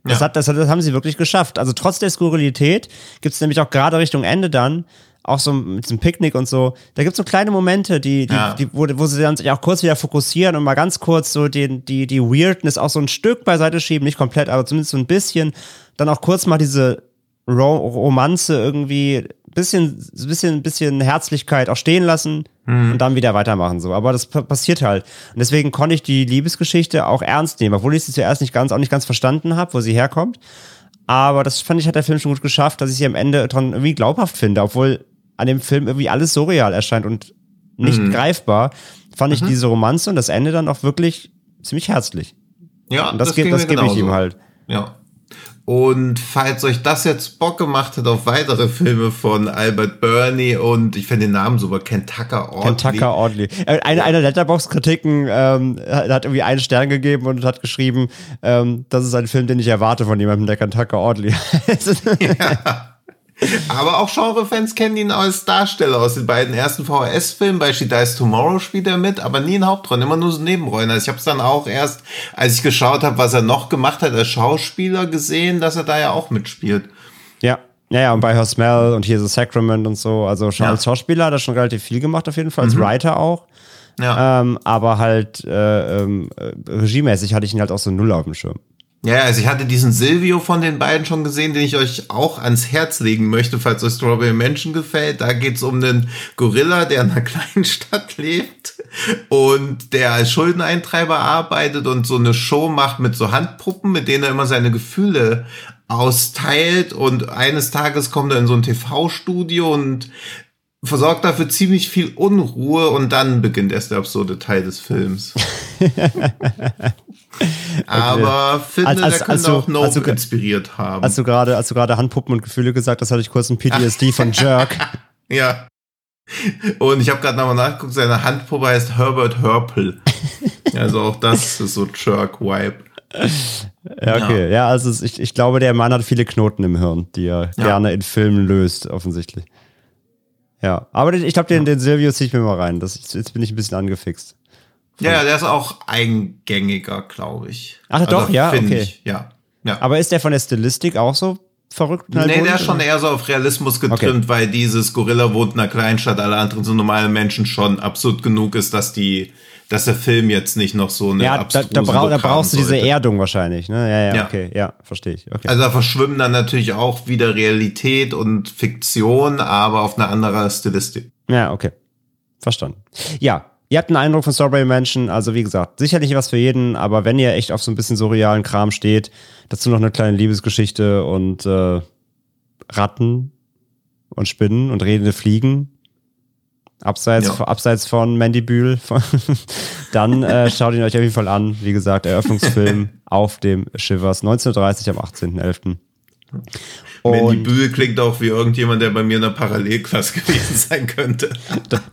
Das, Ja. hat, das, hat, das haben sie wirklich geschafft. Also trotz der Skurrilität gibt es nämlich auch gerade Richtung Ende dann, auch so mit diesem Picknick und so, da gibt es so kleine Momente, die, die, Ja. die, wo, wo sie dann sich auch kurz wieder fokussieren und mal ganz kurz so den, die, die Weirdness auch so ein Stück beiseite schieben, nicht komplett, aber zumindest so ein bisschen. Dann auch kurz mal diese Ro Romanze irgendwie bisschen, bisschen, bisschen Herzlichkeit auch stehen lassen und dann wieder weitermachen so. Aber das pa- passiert halt. Und deswegen konnte ich die Liebesgeschichte auch ernst nehmen, obwohl ich sie zuerst nicht ganz, auch nicht ganz verstanden habe, wo sie herkommt. Aber das fand ich, hat der Film schon gut geschafft, dass ich sie am Ende schon irgendwie glaubhaft finde, obwohl an dem Film irgendwie alles surreal erscheint und nicht greifbar, fand ich diese Romanze und das Ende dann auch wirklich ziemlich herzlich. Ja, Und das, das geht, das gebe ich ihm halt. Ja. Und falls euch das jetzt Bock gemacht hat auf weitere Filme von Albert Burney und ich finde den Namen super, Kentucker Audley. Kentucker Audley. Äh, Eine, eine Letterbox-Kritiken ähm, hat irgendwie einen Stern gegeben und hat geschrieben, ähm, das ist ein Film, den ich erwarte von jemandem, der Kentucker Audley heißt. Aber auch Genre-Fans kennen ihn als Darsteller aus den beiden ersten VHS-Filmen. Bei She Dies Tomorrow spielt er mit, aber nie in Hauptrollen, immer nur so Nebenrollen. Also ich habe es dann auch erst, als ich geschaut habe, was er noch gemacht hat als Schauspieler, gesehen, dass er da ja auch mitspielt. ja. Ja, ja, und bei Her Smell und hier The Sacrament und so. Also schon Ja. als Schauspieler hat er schon relativ viel gemacht, auf jeden Fall, als Writer auch. Ja. Ähm, aber halt äh, ähm, äh, regiemäßig hatte ich ihn halt auch so null auf dem Schirm. Ja, also ich hatte diesen Silvio von den beiden schon gesehen, den ich euch auch ans Herz legen möchte, falls euch Strawberry Mansion gefällt. Da geht's um einen Gorilla, der in einer kleinen Stadt lebt und der als Schuldeneintreiber arbeitet und so eine Show macht mit so Handpuppen, mit denen er immer seine Gefühle austeilt. Und eines Tages kommt er in so ein TV-Studio und versorgt dafür ziemlich viel Unruhe und dann beginnt erst der absurde Teil des Films. Aber finde, Als- als- der könnte auch Nope als inspiriert haben. Als du gerade, als du gerade Handpuppen und Gefühle gesagt hast, hatte ich kurz ein PTSD von Jerk. ja. Und ich habe gerade nochmal nachgeguckt, seine Handpuppe heißt Herbert Hörpel. also auch das ist so Jerk-Vibe. Ja, okay. Ja, also es- ich, ich glaube, der Mann hat viele Knoten im Hirn, die er Ja. gerne in Filmen löst, offensichtlich. Ja, aber ich glaube, den, den Silvio ziehe ich mir mal rein. Das, jetzt bin ich ein bisschen angefixt. Ja, ja, der ist auch eingängiger, glaube ich. Ach, doch, ja, okay. Ich. Ja. ja. Aber ist der von der Stilistik auch so verrückt? Nee, der ist schon eher so auf Realismus getrimmt, weil dieses Gorilla wohnt in einer Kleinstadt, alle anderen sind normale Menschen schon absurd genug ist, dass die, dass der Film jetzt nicht noch so eine Ja, da, da, brau, da brauchst du diese sollte. Erdung wahrscheinlich, ne? Ja, ja, Ja. okay, ja, verstehe ich. Okay. Also da verschwimmen dann natürlich auch wieder Realität und Fiktion, aber auf eine andere Stilistik. Ja, okay. Verstanden. Ja, ihr habt einen Eindruck von Strawberry Mansion. Also, wie gesagt, sicherlich was für jeden, aber wenn ihr echt auf so ein bisschen surrealen Kram steht, dazu noch eine kleine Liebesgeschichte und äh, Ratten und Spinnen und redende Fliegen, Abseits, Ja. von, abseits von Mandy Bühl, von, dann äh, schaut ihn euch auf jeden Fall an. Wie gesagt, Eröffnungsfilm auf dem Shivers 1930 am 18.11. Mandy Bühl klingt auch wie irgendjemand, der bei mir in der Parallelklasse gewesen sein könnte.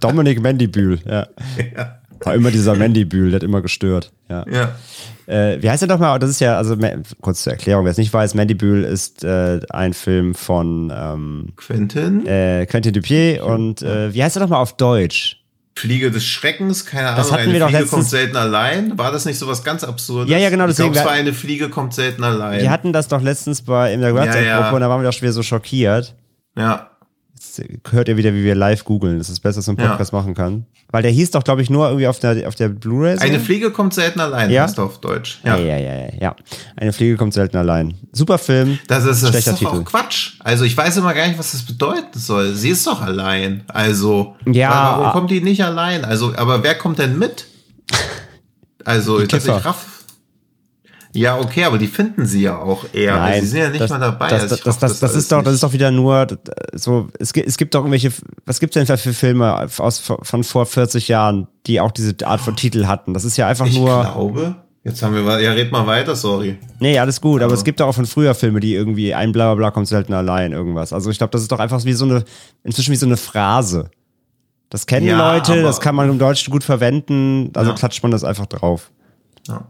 Dominik Mandy Bühl, ja. ja. War immer dieser Mandy Bühl, der hat immer gestört. Ja. ja. Äh, wie heißt der nochmal? Das ist ja, also kurz zur Erklärung, wer es nicht weiß, Mandy Bühl ist äh, ein Film von ähm, Quentin? äh, Quentin Dupier und äh, wie heißt er nochmal auf Deutsch? Fliege des Schreckens, keine Ahnung. Das hatten eine wir doch Fliege kommt selten allein. War das nicht so was ganz Absurdes? Ja, ja, genau, Ich glaube, es war eine Fliege kommt selten allein. Wir hatten das doch letztens bei in der WhatsApp-Gruppe ja. und da waren wir doch schon wieder so schockiert. ja. Jetzt hört ihr wieder, wie wir live googeln. Das ist besser, dass man einen Ja. Podcast machen kann. Weil der hieß doch, glaube ich, nur irgendwie auf der, auf der Blu-ray. Eine Fliege kommt selten allein, Ja? heißt auf Deutsch. ja. Ja, ja, ja, ja. Eine Fliege kommt selten allein. Super Film. Das ist, das ist schlechter doch Titel. auch Quatsch. Also ich weiß immer gar nicht, was das bedeuten soll. Sie ist doch allein. Also Ja. warum kommt die nicht allein? Also, aber wer kommt denn mit? Also Kiffer. ich raff. Ja, okay, aber die finden sie ja auch eher. Nein, sie sind ja nicht das, mal dabei. Das, Also das, ich das, das, ist doch, das ist doch wieder nur so. Es gibt, es gibt doch irgendwelche. Was gibt es denn für Filme aus von vor 40 Jahren, die auch diese Art von Titel hatten? Das ist ja einfach Ich nur. glaube. Jetzt haben wir. Ja, red mal weiter, sorry. Nee, alles gut, aber es gibt auch von früher Filme, die irgendwie ein Blablabla kommt selten allein, irgendwas. Also ich glaube, das ist doch einfach wie so eine, inzwischen wie so eine Phrase. Das kennen Ja, Leute, aber- das kann man im Deutschen gut verwenden, also Ja. klatscht man das einfach drauf. Ja.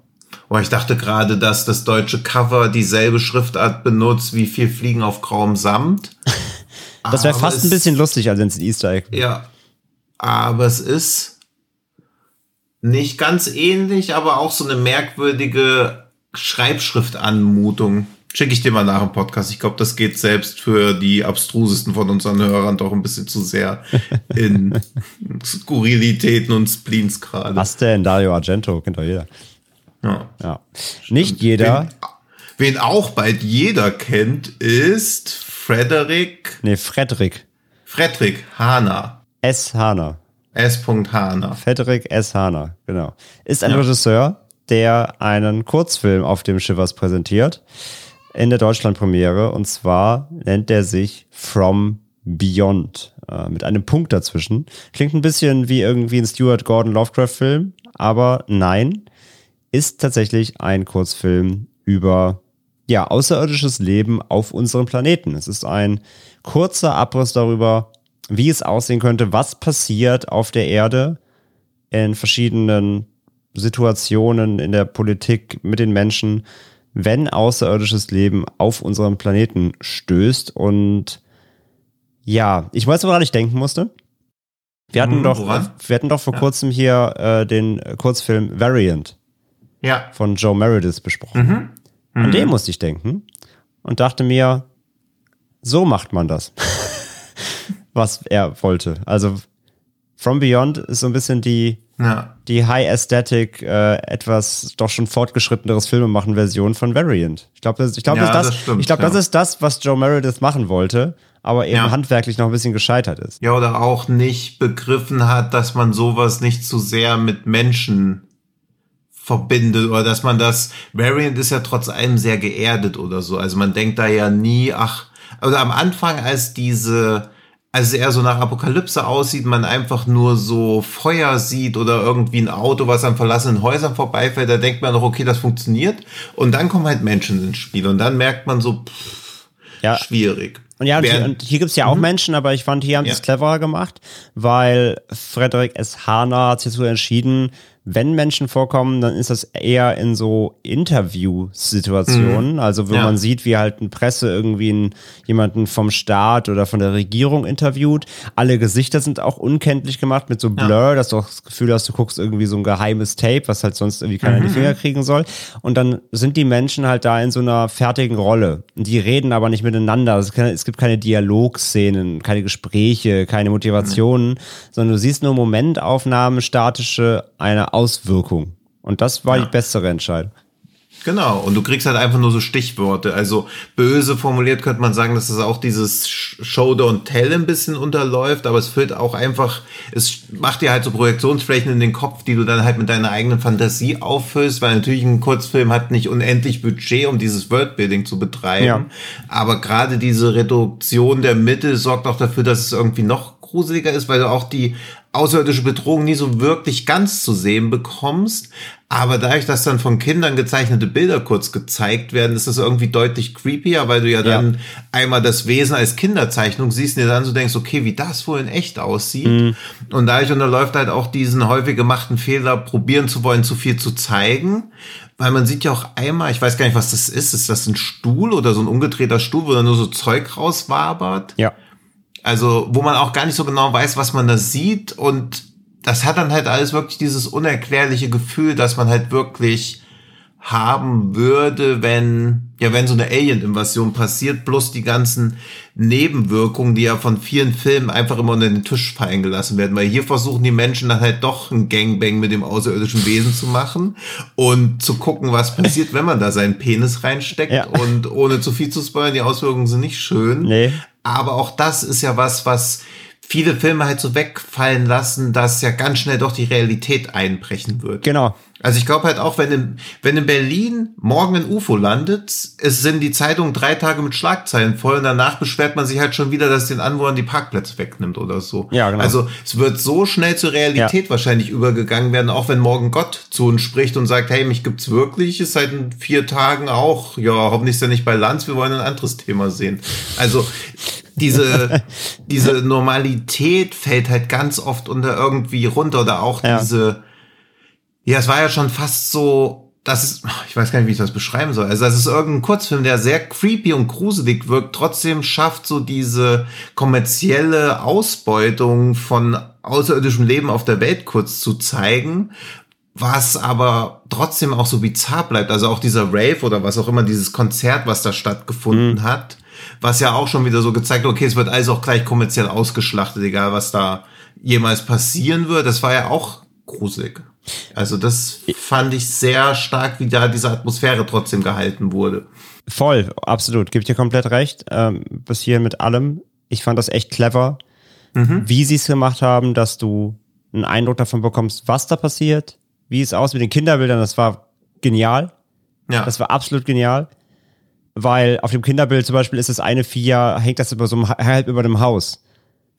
Aber ich dachte gerade, dass das deutsche Cover dieselbe Schriftart benutzt wie vier Fliegen auf grauem Samt. Das wäre fast ein bisschen lustig, als wenn es ein Easter Egg Ja, aber es ist nicht ganz ähnlich, aber auch so eine merkwürdige Schreibschriftanmutung. Schicke ich dir mal nach im Podcast. Ich glaube, das geht selbst für die abstrusesten von unseren Hörern doch ein bisschen zu sehr in Skurrilitäten und Spleens gerade. Was denn? Dario Argento, kennt doch jeder. Ja. Ja. Nicht jeder. Wen, wen auch bald jeder kennt, ist Frederick, Nee, Fredrik Frederick Hahner. S. Hahner. S. Hahner. Fredrik S. Hahner, genau. Ist ein Ja. Regisseur, der einen Kurzfilm auf dem Shivers präsentiert. In der Deutschlandpremiere. Und zwar nennt er sich From Beyond. Äh, mit einem Punkt dazwischen. Klingt ein bisschen wie irgendwie ein Stuart Gordon Lovecraft-Film. Aber nein, ist tatsächlich ein Kurzfilm über ja, außerirdisches Leben auf unserem Planeten. Es ist ein kurzer Abriss darüber, wie es aussehen könnte, was passiert auf der Erde in verschiedenen Situationen in der Politik mit den Menschen, wenn außerirdisches Leben auf unserem Planeten stößt. Und ja, ich weiß, woran ich denken musste. Wir hatten Hm, doch, woran? wir hatten doch vor kurzem hier äh, den Kurzfilm Variant Ja. von Joe Meredith besprochen. An den musste ich denken und dachte mir, so macht man das, was er wollte. Also From Beyond ist so ein bisschen die, Ja. die High Aesthetic, äh, etwas doch schon fortgeschritteneres Filmemachen-Version von Variant. Ich glaube, das, ich glaube, Ja, das, das stimmt, ich glaube, das ja. ist das, was Joe Meredith machen wollte, aber eben Ja. handwerklich noch ein bisschen gescheitert ist. Ja, oder auch nicht begriffen hat, dass man sowas nicht zu sehr mit Menschen verbindet oder dass man das, Variant ist ja trotz allem sehr geerdet oder so. Also man denkt da ja nie, ach, oder am Anfang, als diese, als es eher so nach Apokalypse aussieht, man einfach nur so Feuer sieht oder irgendwie ein Auto, was an verlassenen Häusern vorbeifällt, da denkt man noch, okay, das funktioniert. Und dann kommen halt Menschen ins Spiel und dann merkt man so, pff, Ja, schwierig. Und ja, und hier, und hier gibt's ja auch Menschen, aber ich fand, hier haben sie Ja. es cleverer gemacht, weil Frederik S. Hahner hat sich dazu entschieden, wenn Menschen vorkommen, dann ist das eher in so Interview-Situationen, also wo Ja. man sieht, wie halt eine Presse irgendwie einen, jemanden vom Staat oder von der Regierung interviewt. Alle Gesichter sind auch unkenntlich gemacht mit so Blur, dass du auch das Gefühl hast, du guckst irgendwie so ein geheimes Tape, was halt sonst irgendwie keiner in die Finger kriegen soll. Und dann sind die Menschen halt da in so einer fertigen Rolle. Die reden aber nicht miteinander. Es, kann, es gibt keine Dialogszenen, keine Gespräche, keine Motivationen, sondern du siehst nur Momentaufnahmen, statische, eine Auswirkung. Und das war Ja. die bessere Entscheidung. Genau, und du kriegst halt einfach nur so Stichworte. Also böse formuliert könnte man sagen, dass das auch dieses Sh- Show Don't Tell ein bisschen unterläuft, aber es füllt auch einfach, es macht dir halt so Projektionsflächen in den Kopf, die du dann halt mit deiner eigenen Fantasie auffüllst, weil natürlich ein Kurzfilm hat nicht unendlich Budget, um dieses Worldbuilding zu betreiben. Ja. Aber gerade diese Reduktion der Mittel sorgt auch dafür, dass es irgendwie noch gruseliger ist, weil du auch die außerirdische Bedrohung nie so wirklich ganz zu sehen bekommst. Aber dadurch, dass dann von Kindern gezeichnete Bilder kurz gezeigt werden, ist das irgendwie deutlich creepier, weil du ja dann ja. einmal das Wesen als Kinderzeichnung siehst und dir dann so denkst, okay, wie das wohl in echt aussieht. Mhm. Und dadurch unterläuft halt auch diesen häufig gemachten Fehler, probieren zu wollen, zu viel zu zeigen. Weil man sieht ja auch einmal, ich weiß gar nicht, was das ist. Ist das ein Stuhl oder so ein umgedrehter Stuhl, wo da nur so Zeug rauswabert? Ja. Also, wo man auch gar nicht so genau weiß, was man da sieht. Und das hat dann halt alles wirklich dieses unerklärliche Gefühl, dass man halt wirklich haben würde, wenn, ja, wenn so eine Alien-Invasion passiert, plus die ganzen Nebenwirkungen, die ja von vielen Filmen einfach immer unter den Tisch fallen gelassen werden, weil hier versuchen die Menschen dann halt doch ein Gangbang mit dem außerirdischen Wesen zu machen und zu gucken, was passiert, wenn man da seinen Penis reinsteckt ja. und ohne zu viel zu spoilern, die Auswirkungen sind nicht schön. Nee. Aber auch das ist ja was, was viele Filme halt so wegfallen lassen, dass ja ganz schnell doch die Realität einbrechen wird. Genau. Also ich glaube halt auch, wenn in, wenn in Berlin morgen ein UFO landet, es sind die Zeitungen drei Tage mit Schlagzeilen voll und danach beschwert man sich halt schon wieder, dass es den Anwohnern die Parkplätze wegnimmt oder so. Ja, genau. Also es wird so schnell zur Realität ja. wahrscheinlich übergegangen werden, auch wenn morgen Gott zu uns spricht und sagt, hey, mich gibt's wirklich, ist seit vier Tagen auch, ja, hoffentlich ist er nicht bei Lanz, wir wollen ein anderes Thema sehen. Also diese, diese Normalität fällt halt ganz oft unter irgendwie runter oder auch ja. diese, ja, es war ja schon fast so, das ist, ich weiß gar nicht, wie ich das beschreiben soll. Also, das ist irgendein Kurzfilm, der sehr creepy und gruselig wirkt, trotzdem schafft so diese kommerzielle Ausbeutung von außerirdischem Leben auf der Welt kurz zu zeigen, was aber trotzdem auch so bizarr bleibt. Also auch dieser Rave oder was auch immer, dieses Konzert, was da stattgefunden mhm. hat, was ja auch schon wieder so gezeigt, okay, es wird alles auch gleich kommerziell ausgeschlachtet, egal was da jemals passieren wird. Das war ja auch gruselig. Also das fand ich sehr stark, wie da diese Atmosphäre trotzdem gehalten wurde. Voll, absolut. Gebe ich dir komplett recht. Ähm, bis hier mit allem. Ich fand das echt clever, mhm. wie sie es gemacht haben, dass du einen Eindruck davon bekommst, was da passiert, wie es aus mit den Kinderbildern. Das war genial. Ja. Das war absolut genial. Weil auf dem Kinderbild zum Beispiel ist das eine Vier, hängt das über so einem, halb über dem Haus.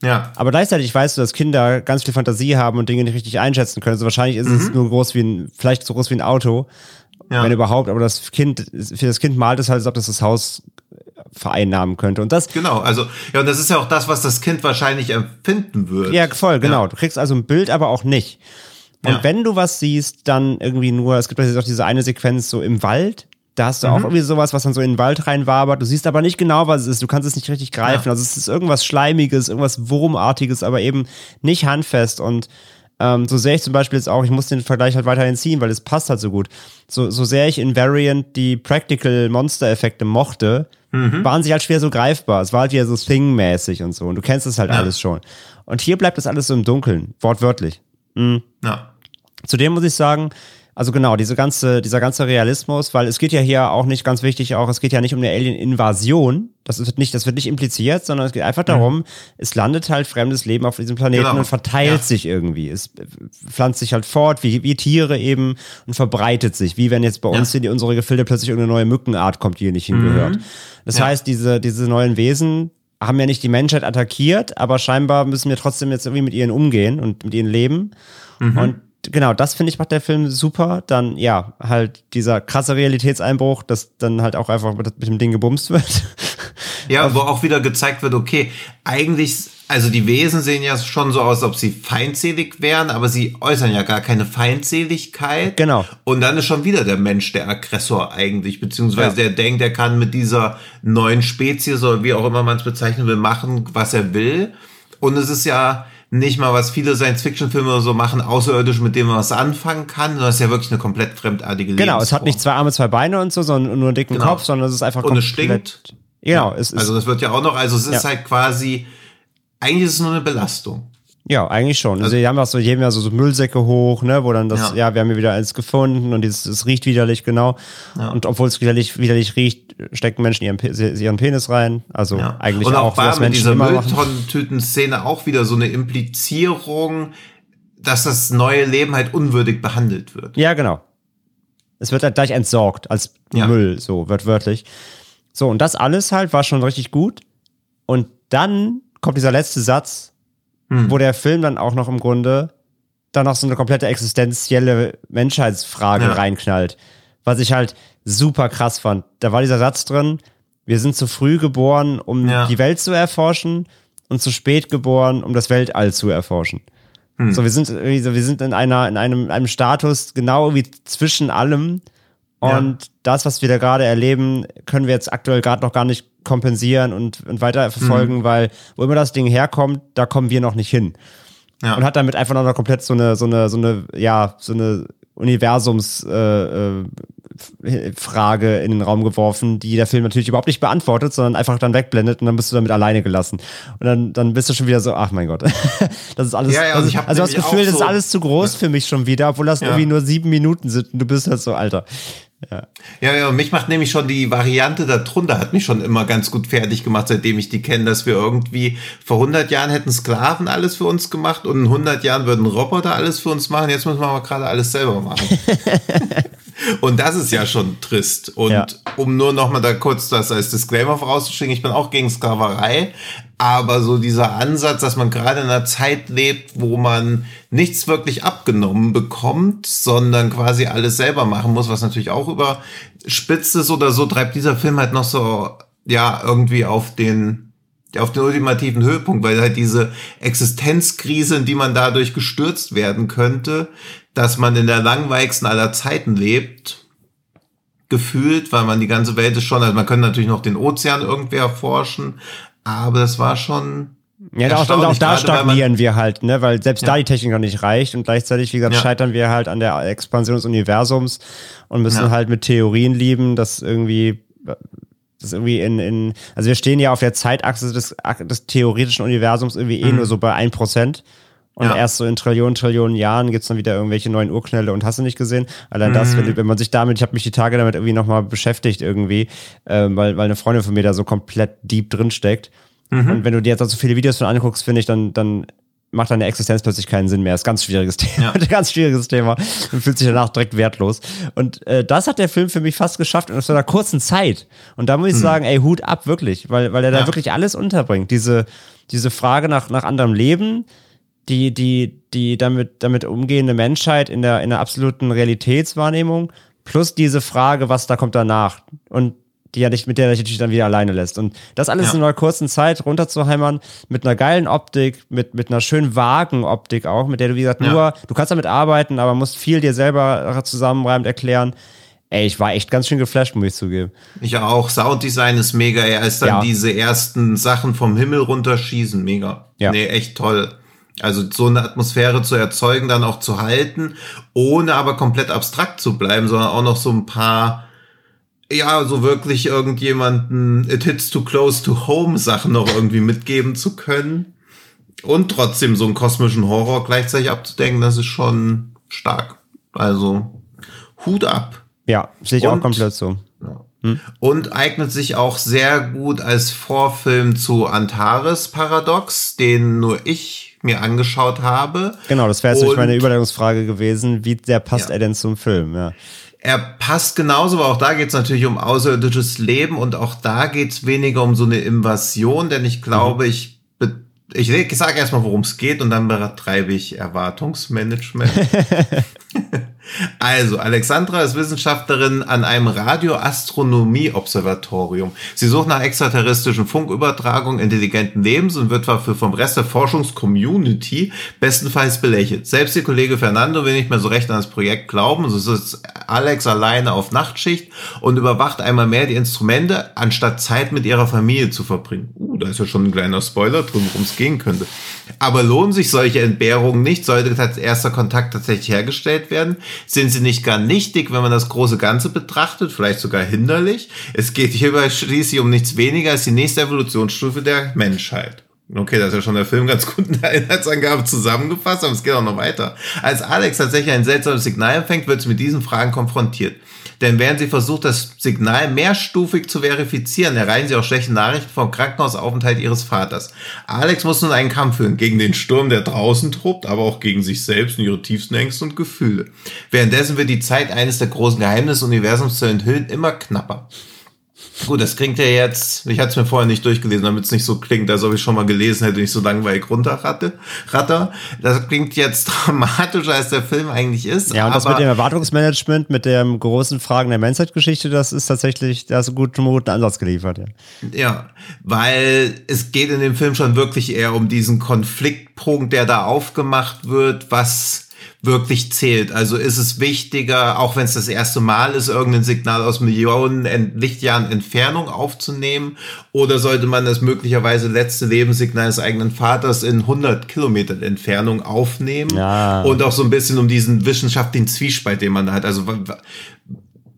Ja. Aber gleichzeitig weißt du, dass Kinder ganz viel Fantasie haben und Dinge nicht richtig einschätzen können. Also wahrscheinlich ist mhm. es nur groß wie ein, vielleicht so groß wie ein Auto. Ja. Wenn überhaupt, aber das Kind, für das Kind malt es halt, als ob das das Haus vereinnahmen könnte. Und das. Genau, also, ja, und das ist ja auch das, was das Kind wahrscheinlich empfinden würde. Ja, voll, genau. Ja. Du kriegst also ein Bild, aber auch nicht. Und ja. wenn du was siehst, dann irgendwie nur, es gibt auch diese eine Sequenz so im Wald, da hast du mhm. auch irgendwie sowas, was dann so in den Wald reinwabert. Du siehst aber nicht genau, was es ist. Du kannst es nicht richtig greifen. Ja. Also es ist irgendwas Schleimiges, irgendwas Wurmartiges, aber eben nicht handfest. Und ähm, so sehr ich zum Beispiel jetzt auch, ich muss den Vergleich halt weiterhin ziehen, weil es passt halt so gut. So, so sehr ich in Variant die Practical Monster-Effekte mochte, mhm. waren sie halt schwer so greifbar. Es war halt wieder so Thing-mäßig und so. Und du kennst es halt ja. alles schon. Und hier bleibt das alles so im Dunkeln, wortwörtlich. Mhm. Ja. Zudem muss ich sagen, also genau, diese ganze, dieser ganze Realismus, weil es geht ja hier auch nicht ganz wichtig, auch es geht ja nicht um eine Alien-Invasion. Das wird nicht, das wird nicht impliziert, sondern es geht einfach darum, mhm. es landet halt fremdes Leben auf diesem Planeten genau. und verteilt ja. sich irgendwie. Es pflanzt sich halt fort, wie, wie Tiere eben, und verbreitet sich. Wie wenn jetzt bei uns ja. in unsere Gefilde plötzlich irgendeine neue Mückenart kommt, die hier nicht hingehört. Mhm. Das ja. heißt, diese, diese neuen Wesen haben ja nicht die Menschheit attackiert, aber scheinbar müssen wir trotzdem jetzt irgendwie mit ihnen umgehen und mit ihnen leben. Mhm. Und genau, das finde ich macht der Film super. Dann, ja, halt dieser krasse Realitätseinbruch, dass dann halt auch einfach mit, mit dem Ding gebumst wird. Ja, wo auch wieder gezeigt wird, okay, eigentlich, also die Wesen sehen ja schon so aus, als ob sie feindselig wären, aber sie äußern ja gar keine Feindseligkeit. Genau. Und dann ist schon wieder der Mensch der Aggressor eigentlich, beziehungsweise ja. der denkt, er kann mit dieser neuen Spezies oder wie auch immer man es bezeichnen will, machen, was er will. Und es ist ja, nicht mal, was viele Science-Fiction-Filme so machen, außerirdisch, mit dem man was anfangen kann, sondern es ist ja wirklich eine komplett fremdartige Genau, es hat nicht zwei Arme, zwei Beine und so, sondern nur einen dicken genau. Kopf, sondern es ist einfach und komplett... Und es stinkt. Genau, es ist... Also das wird ja auch noch, also es ist ja. halt quasi, eigentlich ist es nur eine Belastung. Ja, eigentlich schon. Also, die haben auch so, die haben ja so, so Müllsäcke hoch, ne, wo dann das, ja, ja wir haben hier wieder eins gefunden und es riecht widerlich, genau. Ja. Und obwohl es widerlich, widerlich riecht, stecken Menschen ihren, ihren Penis rein. Also ja. eigentlich und auch, auch was Menschen mit dieser Mülltonnentüten-Szene auch wieder so eine Implizierung, dass das neue Leben halt unwürdig behandelt wird. Ja, genau. Es wird halt gleich entsorgt als Müll, so wird wörtlich. So, und das alles halt war schon richtig gut. Und dann kommt dieser letzte Satz, hm. wo der Film dann auch noch im Grunde dann noch so eine komplette existenzielle Menschheitsfrage ja. reinknallt. Was ich halt super krass fand. Da war dieser Satz drin, wir sind zu früh geboren, um ja. die Welt zu erforschen und zu spät geboren, um das Weltall zu erforschen. Hm. So, wir sind irgendwie so, wir sind in einer, in einem, einem Status genau wie zwischen allem. Und ja. das, was wir da gerade erleben, können wir jetzt aktuell gerade noch gar nicht kompensieren und, und weiter verfolgen, mhm. weil wo immer das Ding herkommt, da kommen wir noch nicht hin. Ja. Und hat damit einfach noch komplett so eine, so eine, so eine, ja, so eine Universums äh, äh, Frage in den Raum geworfen, die der Film natürlich überhaupt nicht beantwortet, sondern einfach dann wegblendet und dann bist du damit alleine gelassen. Und dann, dann bist du schon wieder so, ach mein Gott, das ist alles. Ja, ja, also, ich also das Gefühl, das ist alles zu groß ja. für mich schon wieder, obwohl das irgendwie nur sieben Minuten sind und du bist halt so, Alter. Ja. ja, ja, mich macht nämlich schon die Variante darunter, hat mich schon immer ganz gut fertig gemacht, seitdem ich die kenne, dass wir irgendwie vor 100 Jahren hätten Sklaven alles für uns gemacht und in 100 Jahren würden Roboter alles für uns machen, jetzt müssen wir aber gerade alles selber machen. und das ist ja schon trist. Und ja. um nur noch mal da kurz das als Disclaimer vorauszuschicken, ich bin auch gegen Sklaverei, aber so dieser Ansatz, dass man gerade in einer Zeit lebt, wo man nichts wirklich abgenommen bekommt, sondern quasi alles selber machen muss, was natürlich auch überspitzt ist oder so, treibt dieser Film halt noch so, ja, irgendwie auf den auf den ultimativen Höhepunkt, weil halt diese Existenzkrise, in die man dadurch gestürzt werden könnte, dass man in der langweiligsten aller Zeiten lebt, gefühlt, weil man die ganze Welt ist schon, also man könnte natürlich noch den Ozean irgendwie erforschen, aber das war schon. Ja, auch, auch da stagnieren wir halt, ne, weil selbst ja. da die Technik noch nicht reicht und gleichzeitig, wie gesagt, ja. scheitern wir halt an der Expansion des Universums und müssen ja. halt mit Theorien lieben, dass irgendwie das irgendwie in, in, also wir stehen ja auf der Zeitachse des, des theoretischen Universums irgendwie eh mhm. nur so bei ein Prozent. Und ja. erst so in Trillionen, Trillionen Jahren gibt's dann wieder irgendwelche neuen Urknälle und hast du nicht gesehen? Allein mhm. das, wenn, wenn, man sich damit, ich habe mich die Tage damit irgendwie nochmal beschäftigt irgendwie, äh, weil, weil eine Freundin von mir da so komplett deep drin steckt. Mhm. Und wenn du dir jetzt so viele Videos von anguckst, finde ich, dann, dann macht deine Existenz plötzlich keinen Sinn mehr. Das ist ein ganz schwieriges Thema. Ja. ganz schwieriges Thema. Man fühlt sich danach direkt wertlos. Und äh, das hat der Film für mich fast geschafft in so einer kurzen Zeit. Und da muss ich mhm. sagen, ey, Hut ab, wirklich. Weil, weil er ja. da wirklich alles unterbringt. Diese, diese Frage nach, nach anderem Leben, die, die, die damit, damit umgehende Menschheit in der, in der absoluten Realitätswahrnehmung, plus diese Frage, was da kommt danach. Und die ja nicht, mit der er dich natürlich dann wieder alleine lässt. Und das alles ja. in einer kurzen Zeit runterzuheimern, mit einer geilen Optik, mit, mit einer schönen vagen Optik auch, mit der du, wie gesagt, ja. nur, du kannst damit arbeiten, aber musst viel dir selber zusammenreimend erklären. Ey, ich war echt ganz schön geflasht, muss ich zugeben. Ich auch. Sounddesign ist mega. Er ist dann ja. diese ersten Sachen vom Himmel runterschießen. Mega. Ja. Nee, echt toll. Also so eine Atmosphäre zu erzeugen, dann auch zu halten, ohne aber komplett abstrakt zu bleiben, sondern auch noch so ein paar, ja, so wirklich irgendjemanden It hits too close to home Sachen noch irgendwie mitgeben zu können. Und trotzdem so einen kosmischen Horror gleichzeitig abzudenken, das ist schon stark. Also Hut ab. Ja, sehe ich Und, auch komplett so. Ja. Hm? Und eignet sich auch sehr gut als Vorfilm zu Antares Paradox, den nur ich mir angeschaut habe. Genau, das wäre jetzt meine Überleitungsfrage gewesen. Wie sehr passt ja. er denn zum Film? Ja. Er passt genauso, aber auch da geht es natürlich um außerirdisches Leben und auch da geht es weniger um so eine Invasion, denn ich glaube, mhm. ich ich, ich sage erstmal, worum es geht und dann betreibe ich Erwartungsmanagement. Also, Alexandra ist Wissenschaftlerin an einem Radioastronomie-Observatorium. Sie sucht nach extraterrestrischen Funkübertragungen intelligenten Lebens und wird dafür vom Rest der Forschungscommunity bestenfalls belächelt. Selbst ihr Kollege Fernando will nicht mehr so recht an das Projekt glauben. So ist Alex alleine auf Nachtschicht und überwacht einmal mehr die Instrumente, anstatt Zeit mit ihrer Familie zu verbringen. Uh, da ist ja schon ein kleiner Spoiler drin, worum es gehen könnte. Aber lohnen sich solche Entbehrungen nicht? Sollte als erster Kontakt tatsächlich hergestellt werden? Sind sie nicht gar nichtig, wenn man das große Ganze betrachtet? Vielleicht sogar hinderlich? Es geht hierbei schließlich um nichts weniger als die nächste Evolutionsstufe der Menschheit. Okay, das ist ja schon der Film ganz gut in der Inhaltsangabe zusammengefasst, aber es geht auch noch weiter. Als Alex tatsächlich ein seltsames Signal empfängt, wird sie mit diesen Fragen konfrontiert. Denn während sie versucht, das Signal mehrstufig zu verifizieren, erreichen sie auch schlechte Nachrichten vom Krankenhausaufenthalt ihres Vaters. Alex muss nun einen Kampf führen gegen den Sturm, der draußen tobt, aber auch gegen sich selbst und ihre tiefsten Ängste und Gefühle. Währenddessen wird die Zeit, eines der großen Geheimnisse des Universums zu enthüllen, immer knapper. Gut, das klingt ja jetzt, ich hatte es mir vorher nicht durchgelesen, damit es nicht so klingt, als ob ich schon mal gelesen hätte und ich so langweilig runterratte. Ratter. Das klingt jetzt dramatischer, als der Film eigentlich ist. Ja, und das mit dem Erwartungsmanagement, mit dem großen Fragen der Menschheitsgeschichte, das ist tatsächlich, da hast du gut, einen guten Ansatz geliefert. Ja. ja, weil es geht in dem Film schon wirklich eher um diesen Konfliktpunkt, der da aufgemacht wird, was wirklich zählt. Also ist es wichtiger, auch wenn es das erste Mal ist, irgendein Signal aus Millionen Lichtjahren Entfernung aufzunehmen? Oder sollte man das möglicherweise letzte Lebenssignal des eigenen Vaters in 100 Kilometern Entfernung aufnehmen? Ja. Und auch so ein bisschen um diesen wissenschaftlichen Zwiespalt, den man hat. Also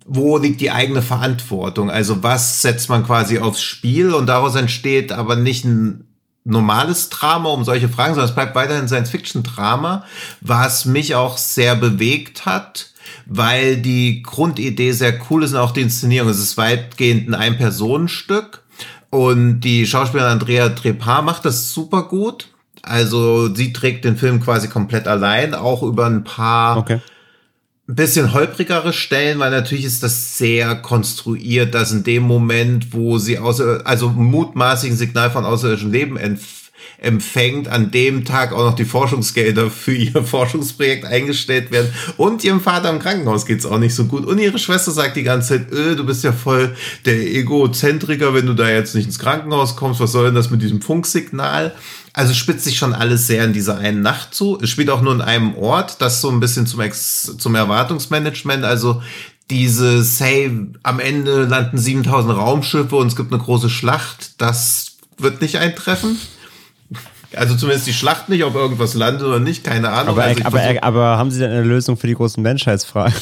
wo liegt die eigene Verantwortung? Also was setzt man quasi aufs Spiel und daraus entsteht aber nicht ein normales Drama um solche Fragen, sondern es bleibt weiterhin Science-Fiction-Drama, was mich auch sehr bewegt hat, weil die Grundidee sehr cool ist und auch die Inszenierung. Es ist weitgehend ein Ein-Personen-Stück und die Schauspielerin Andrea Trepar macht das super gut. Also sie trägt den Film quasi komplett allein, auch über ein paar okay ein bisschen holprigere Stellen, weil natürlich ist das sehr konstruiert, dass in dem Moment, wo sie außer, also mutmaßlich ein Signal von außerirdischem Leben empfängt, an dem Tag auch noch die Forschungsgelder für ihr Forschungsprojekt eingestellt werden. Und ihrem Vater im Krankenhaus geht's auch nicht so gut. Und ihre Schwester sagt die ganze Zeit, öh, du bist ja voll der Egozentriker, wenn du da jetzt nicht ins Krankenhaus kommst, was soll denn das mit diesem Funksignal? Also spitzt sich schon alles sehr in dieser einen Nacht zu. Es spielt auch nur in einem Ort, das so ein bisschen zum, Ex zum Erwartungsmanagement. Also dieses, hey, am Ende landen 7000 Raumschiffe und es gibt eine große Schlacht, das wird nicht eintreffen. Also zumindest die Schlacht nicht, ob irgendwas landet oder nicht, keine Ahnung. Aber, also aber, aber haben Sie denn eine Lösung für die großen Menschheitsfragen?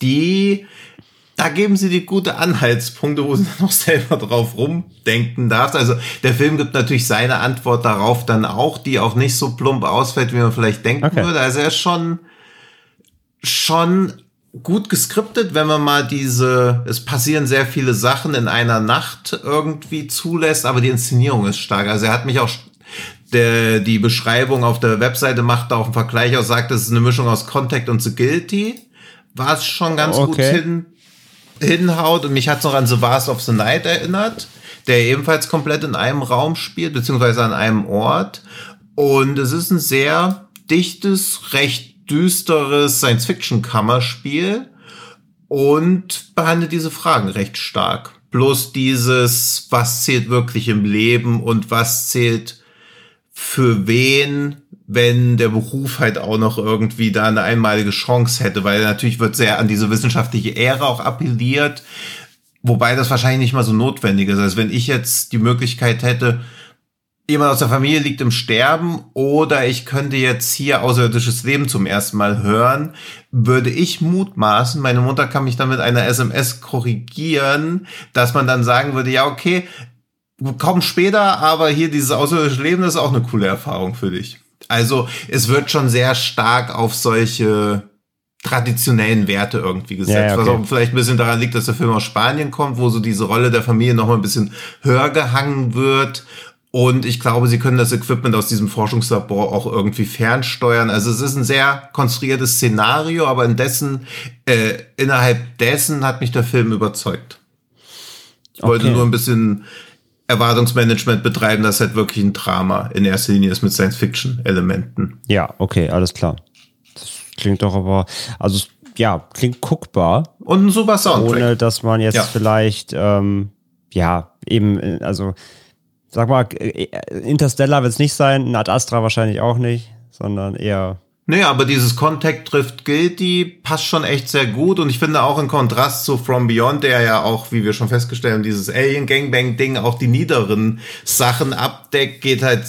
Die da geben sie die gute Anhaltspunkte, wo sie dann noch selber drauf rumdenken darf. Also der Film gibt natürlich seine Antwort darauf dann auch, die auch nicht so plump ausfällt, wie man vielleicht denken okay. würde. Also er ist schon, schon gut geskriptet, wenn man mal diese, es passieren sehr viele Sachen in einer Nacht irgendwie zulässt, aber die Inszenierung ist stark. Also er hat mich auch der, die Beschreibung auf der Webseite macht da auch einen Vergleich aus, sagt, es ist eine Mischung aus Contact und The Guilty. War es schon ganz okay. gut hin, hinhaut und mich hat es noch an The Vast of the Night erinnert, der ebenfalls komplett in einem Raum spielt, beziehungsweise an einem Ort. Und es ist ein sehr dichtes, recht düsteres Science-Fiction-Kammerspiel und behandelt diese Fragen recht stark. Bloß dieses, was zählt wirklich im Leben und was zählt für wen wenn der Beruf halt auch noch irgendwie da eine einmalige Chance hätte, weil natürlich wird sehr an diese wissenschaftliche Ehre auch appelliert, wobei das wahrscheinlich nicht mal so notwendig ist. Also wenn ich jetzt die Möglichkeit hätte, jemand aus der Familie liegt im Sterben oder ich könnte jetzt hier außerirdisches Leben zum ersten Mal hören, würde ich mutmaßen, meine Mutter kann mich dann mit einer SMS korrigieren, dass man dann sagen würde, ja, okay, komm später, aber hier dieses außerirdische Leben ist auch eine coole Erfahrung für dich. Also es wird schon sehr stark auf solche traditionellen Werte irgendwie gesetzt. Ja, okay. Was auch vielleicht ein bisschen daran liegt, dass der Film aus Spanien kommt, wo so diese Rolle der Familie noch mal ein bisschen höher gehangen wird. Und ich glaube, sie können das Equipment aus diesem Forschungslabor auch irgendwie fernsteuern. Also es ist ein sehr konstruiertes Szenario, aber in dessen, äh, innerhalb dessen hat mich der Film überzeugt. Ich wollte okay. nur ein bisschen Erwartungsmanagement betreiben, das halt wirklich ein Drama in erster Linie ist mit Science-Fiction-Elementen. Ja, okay, alles klar. Das klingt doch aber, also ja, klingt guckbar. Und ein super Soundtrack. Ohne, dass man jetzt ja. vielleicht, ähm, ja, eben, also, sag mal, Interstellar wird es nicht sein, ein Ad Astra wahrscheinlich auch nicht, sondern eher Nee, aber dieses Contact trifft Guilty passt schon echt sehr gut und ich finde auch im Kontrast zu From Beyond, der ja auch, wie wir schon festgestellt haben, dieses Alien Gangbang Ding auch die niederen Sachen abdeckt, geht halt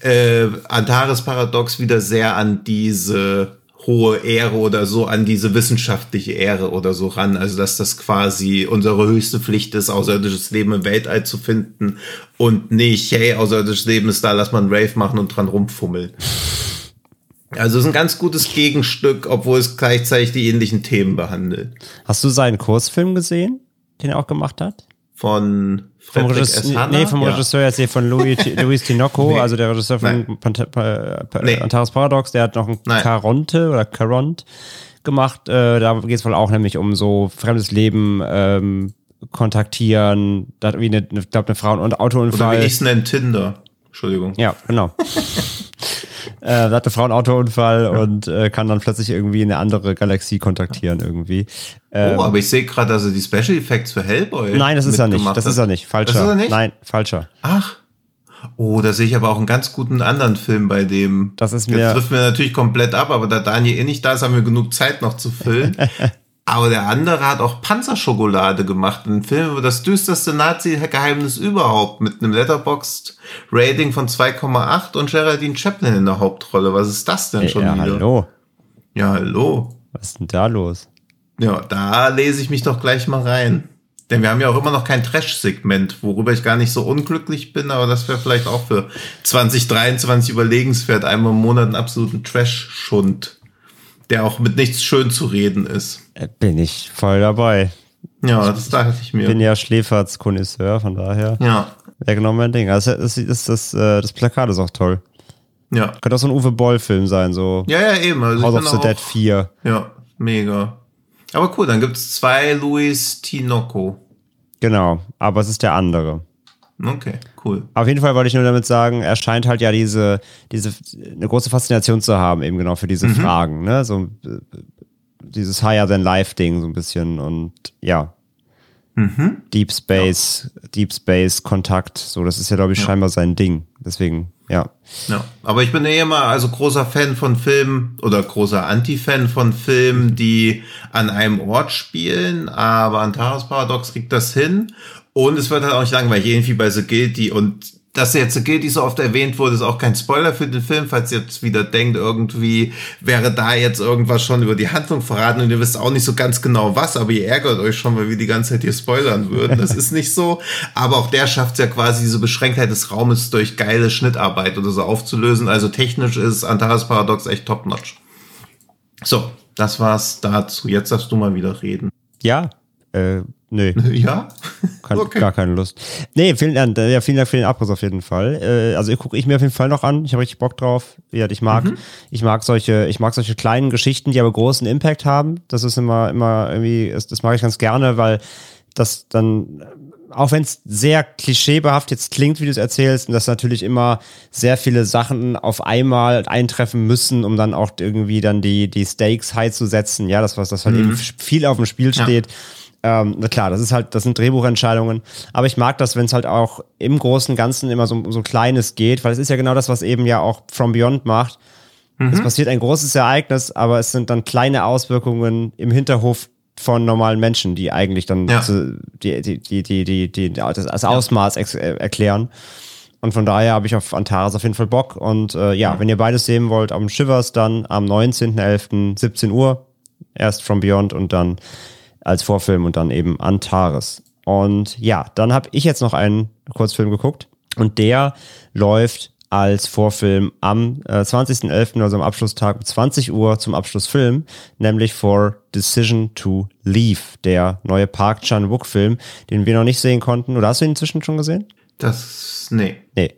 äh, Antares Paradox wieder sehr an diese hohe Ehre oder so, an diese wissenschaftliche Ehre oder so ran. Also, dass das quasi unsere höchste Pflicht ist, außerirdisches Leben im Weltall zu finden und nicht, hey, außerirdisches Leben ist da, lass mal einen Rave machen und dran rumfummeln. Also es ist ein ganz gutes Gegenstück, obwohl es gleichzeitig die ähnlichen Themen behandelt. Hast du seinen Kursfilm gesehen, den er auch gemacht hat? Von vom Regisseur, nee, vom ja. Regisseur jetzt hier von Louis, Luis Tinoco, nee. also der Regisseur von Pant nee. Antares Paradox, der hat noch ein Nein. Caronte oder Caront gemacht. Äh, da geht es wohl auch nämlich um so fremdes Leben, ähm, kontaktieren. Da hat irgendwie eine, ich glaube, eine Frau einen Oder wie Autounfall. ich es nenne, Tinder. Entschuldigung. Ja, genau. äh, hat eine Frau einen Autounfall und äh, kann dann plötzlich irgendwie eine andere Galaxie kontaktieren irgendwie. oh, aber ich sehe gerade, er die Special Effects für Hellboy Nein, das ist er nicht. Das hat. ist er nicht. Falscher. Das ist er nicht? Nein, falscher. Ach. Oh, da sehe ich aber auch einen ganz guten anderen Film bei dem. Das ist Jetzt mir- trifft mir natürlich komplett ab, aber da Daniel eh nicht da ist, haben wir genug Zeit noch zu füllen. aber der andere hat auch Panzerschokolade gemacht. Ein Film über das düsterste Nazi-Geheimnis überhaupt mit einem Letterboxd-Rating von 2,8 und Geraldine Chaplin in der Hauptrolle. Was ist das denn schon ja, wieder? hallo. Ja, hallo. Was ist denn da los? Ja, da lese ich mich doch gleich mal rein. Denn wir haben ja auch immer noch kein Trash-Segment, worüber ich gar nicht so unglücklich bin, aber das wäre vielleicht auch für 2023 überlegenswert, einmal im Monat einen absoluten Trash-Schund, der auch mit nichts schön zu reden ist. Äh, Bin ich voll dabei. Ja, das dachte ich mir. Bin ja Schläferz-Konnoisseur, von daher Ja, wäre genau mein Ding. Also das, das, das, äh, das Plakat ist auch toll. ja. Könnte auch so ein Uwe Boll-Film sein, so Ja, ja, eben. Also House ich of the Dead 4. Ja, mega. Aber cool, dann gibt's zwei Luis Tinoco. Genau, aber es ist der andere. Okay, cool. Auf jeden Fall wollte ich nur damit sagen, er scheint halt ja diese, diese, eine große Faszination zu haben, eben genau für diese Fragen, ne? So äh, dieses Higher than Life Ding, so ein bisschen und ja. Deep Space, Deep Space Kontakt, so, das ist ja, glaube ich, scheinbar sein Ding. Deswegen, ja. Ja, aber ich bin eh immer also großer Fan von Filmen oder großer Anti-Fan von Filmen, die an einem Ort spielen, aber Antares Paradox kriegt das hin und es wird halt auch nicht langweilig, irgendwie bei The Guilty und dass jetzt The Guilty so oft erwähnt wurde, ist auch kein Spoiler für den Film, falls ihr jetzt wieder denkt, irgendwie wäre da jetzt irgendwas schon über die Handlung verraten und ihr wisst auch nicht so ganz genau was, aber ihr ärgert euch schon, weil wir die ganze Zeit hier spoilern würden. Das ist nicht so, aber auch der schafft es ja quasi diese Beschränktheit des Raumes durch geile Schnittarbeit oder so aufzulösen. Also technisch ist Antares Paradox echt top-notch. So, das war's dazu. Jetzt darfst du mal wieder reden. Ja, äh, nö. Ja? Kein, Okay. Gar keine Lust. Nee, vielen Dank, ja, vielen Dank für den Abriss auf jeden Fall. Äh, also gucke ich mir auf jeden Fall noch an. Ich habe richtig Bock drauf. Ja, ich mag, Mhm. ich mag solche, ich mag solche kleinen Geschichten, die aber großen Impact haben. Das ist immer, immer irgendwie, das, das mag ich ganz gerne, weil das dann, auch wenn es sehr klischeebehaftet jetzt klingt, wie du es erzählst, und dass natürlich immer sehr viele Sachen auf einmal eintreffen müssen, um dann auch irgendwie dann die, die Stakes high zu setzen. Ja, das was, das halt eben viel auf dem Spiel steht. Ähm, na klar, das ist halt, das sind Drehbuchentscheidungen. Aber ich mag das, wenn es halt auch im Großen und Ganzen immer so, so Kleines geht, weil es ist ja genau das, was eben ja auch From Beyond macht. Es passiert ein großes Ereignis, aber es sind dann kleine Auswirkungen im Hinterhof von normalen Menschen, die eigentlich dann Ja. die, die, die, die, die, die, das, das Ausmaß ex äh, erklären. Und von daher habe ich auf Antares auf jeden Fall Bock. Und äh, ja, wenn ihr beides sehen wollt, am Shivers dann am 19.11. 17 Uhr, erst From Beyond und dann als Vorfilm und dann eben Antares. Und ja, dann habe ich jetzt noch einen Kurzfilm geguckt und der läuft als Vorfilm am äh, 20.11., also am Abschlusstag um 20 Uhr zum Abschlussfilm, nämlich For Decision to Leave, der neue Park Chan-wook-Film, den wir noch nicht sehen konnten. Oder hast du ihn inzwischen schon gesehen? Das, nee. Nee.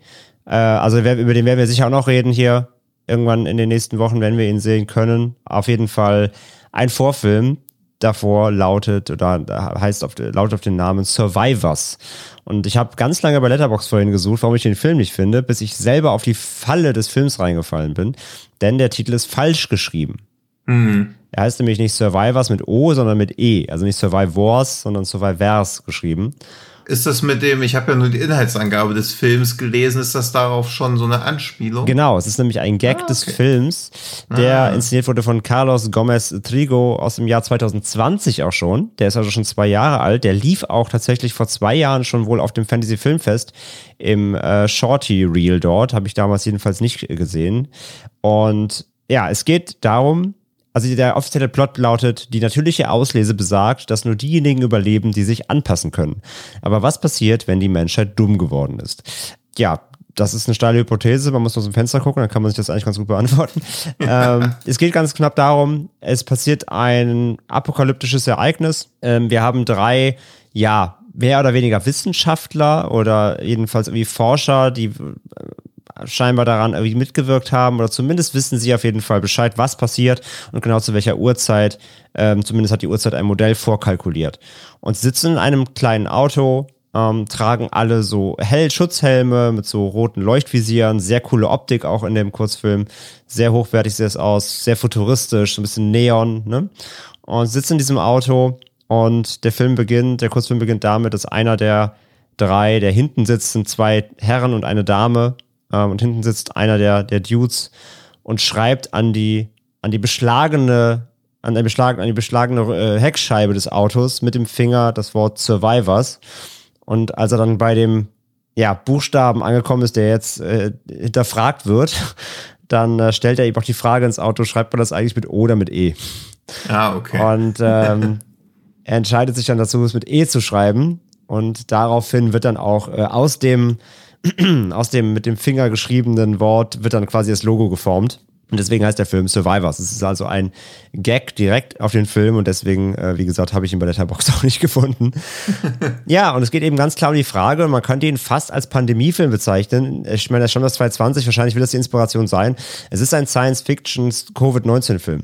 Äh, also über den werden wir sicher auch noch reden hier. Irgendwann in den nächsten Wochen, wenn wir ihn sehen können. Auf jeden Fall ein Vorfilm. Davor lautet oder heißt auf, lautet auf den Namen Survivors. Und ich habe ganz lange bei Letterbox vorhin gesucht, warum ich den Film nicht finde, bis ich selber auf die Falle des Films reingefallen bin. Denn der Titel ist falsch geschrieben. Er heißt nämlich nicht Survivors mit O, sondern mit E. Also nicht Survivors, sondern Survivors geschrieben. Ist das mit dem, ich habe ja nur die Inhaltsangabe des Films gelesen, ist das darauf schon so eine Anspielung? Genau, es ist nämlich ein Gag Ah, des okay. Films, der Ah. inszeniert wurde von Carlos Gomez Trigo aus dem Jahr 2020 auch schon. Der ist also schon zwei Jahre alt. Der lief auch tatsächlich vor zwei Jahren schon wohl auf dem Fantasy Filmfest im äh, Shorty Reel dort. Habe ich damals jedenfalls nicht gesehen. Und ja, es geht darum, also der offizielle Plot lautet, die natürliche Auslese besagt, dass nur diejenigen überleben, die sich anpassen können. Aber was passiert, wenn die Menschheit dumm geworden ist? Ja, das ist eine steile Hypothese, man muss aus dem Fenster gucken, dann kann man sich das eigentlich ganz gut beantworten. ähm, es geht ganz knapp darum, es passiert ein apokalyptisches Ereignis. Ähm, wir haben drei, ja, mehr oder weniger Wissenschaftler oder jedenfalls irgendwie Forscher, die äh, scheinbar daran irgendwie mitgewirkt haben oder zumindest wissen sie auf jeden Fall Bescheid, was passiert und genau zu welcher Uhrzeit. Ähm, zumindest hat die Uhrzeit ein Modell vorkalkuliert. Und sitzen in einem kleinen Auto, ähm, tragen alle so hell Schutzhelme mit so roten Leuchtvisieren, sehr coole Optik auch in dem Kurzfilm, sehr hochwertig sieht es aus, sehr futuristisch, ein bisschen Neon, ne? Und sitzen in diesem Auto und der Film beginnt, der Kurzfilm beginnt damit, dass einer der drei, der hinten sitzt, sind zwei Herren und eine Dame. Ähm, und hinten sitzt einer der, der Dudes und schreibt an die, an die beschlagene, an die beschlagene, an die beschlagene äh, Heckscheibe des Autos mit dem Finger das Wort Survivors. Und als er dann bei dem ja, Buchstaben angekommen ist, der jetzt äh, hinterfragt wird, dann äh, stellt er ihm auch die Frage ins Auto, schreibt man das eigentlich mit O oder mit E? Ah, okay. Und ähm, er entscheidet sich dann dazu, es mit E zu schreiben. Und daraufhin wird dann auch äh, aus dem, aus dem mit dem Finger geschriebenen Wort wird dann quasi das Logo geformt. Und deswegen heißt der Film Survivors. Es ist also ein Gag direkt auf den Film und deswegen, äh, wie gesagt, habe ich ihn bei der Letterbox auch nicht gefunden. ja, und es geht eben ganz klar um die Frage, und man könnte ihn fast als Pandemiefilm bezeichnen. Ich meine, das ist schon das 2020, wahrscheinlich will das die Inspiration sein. Es ist ein Science-Fiction-Covid-19-Film.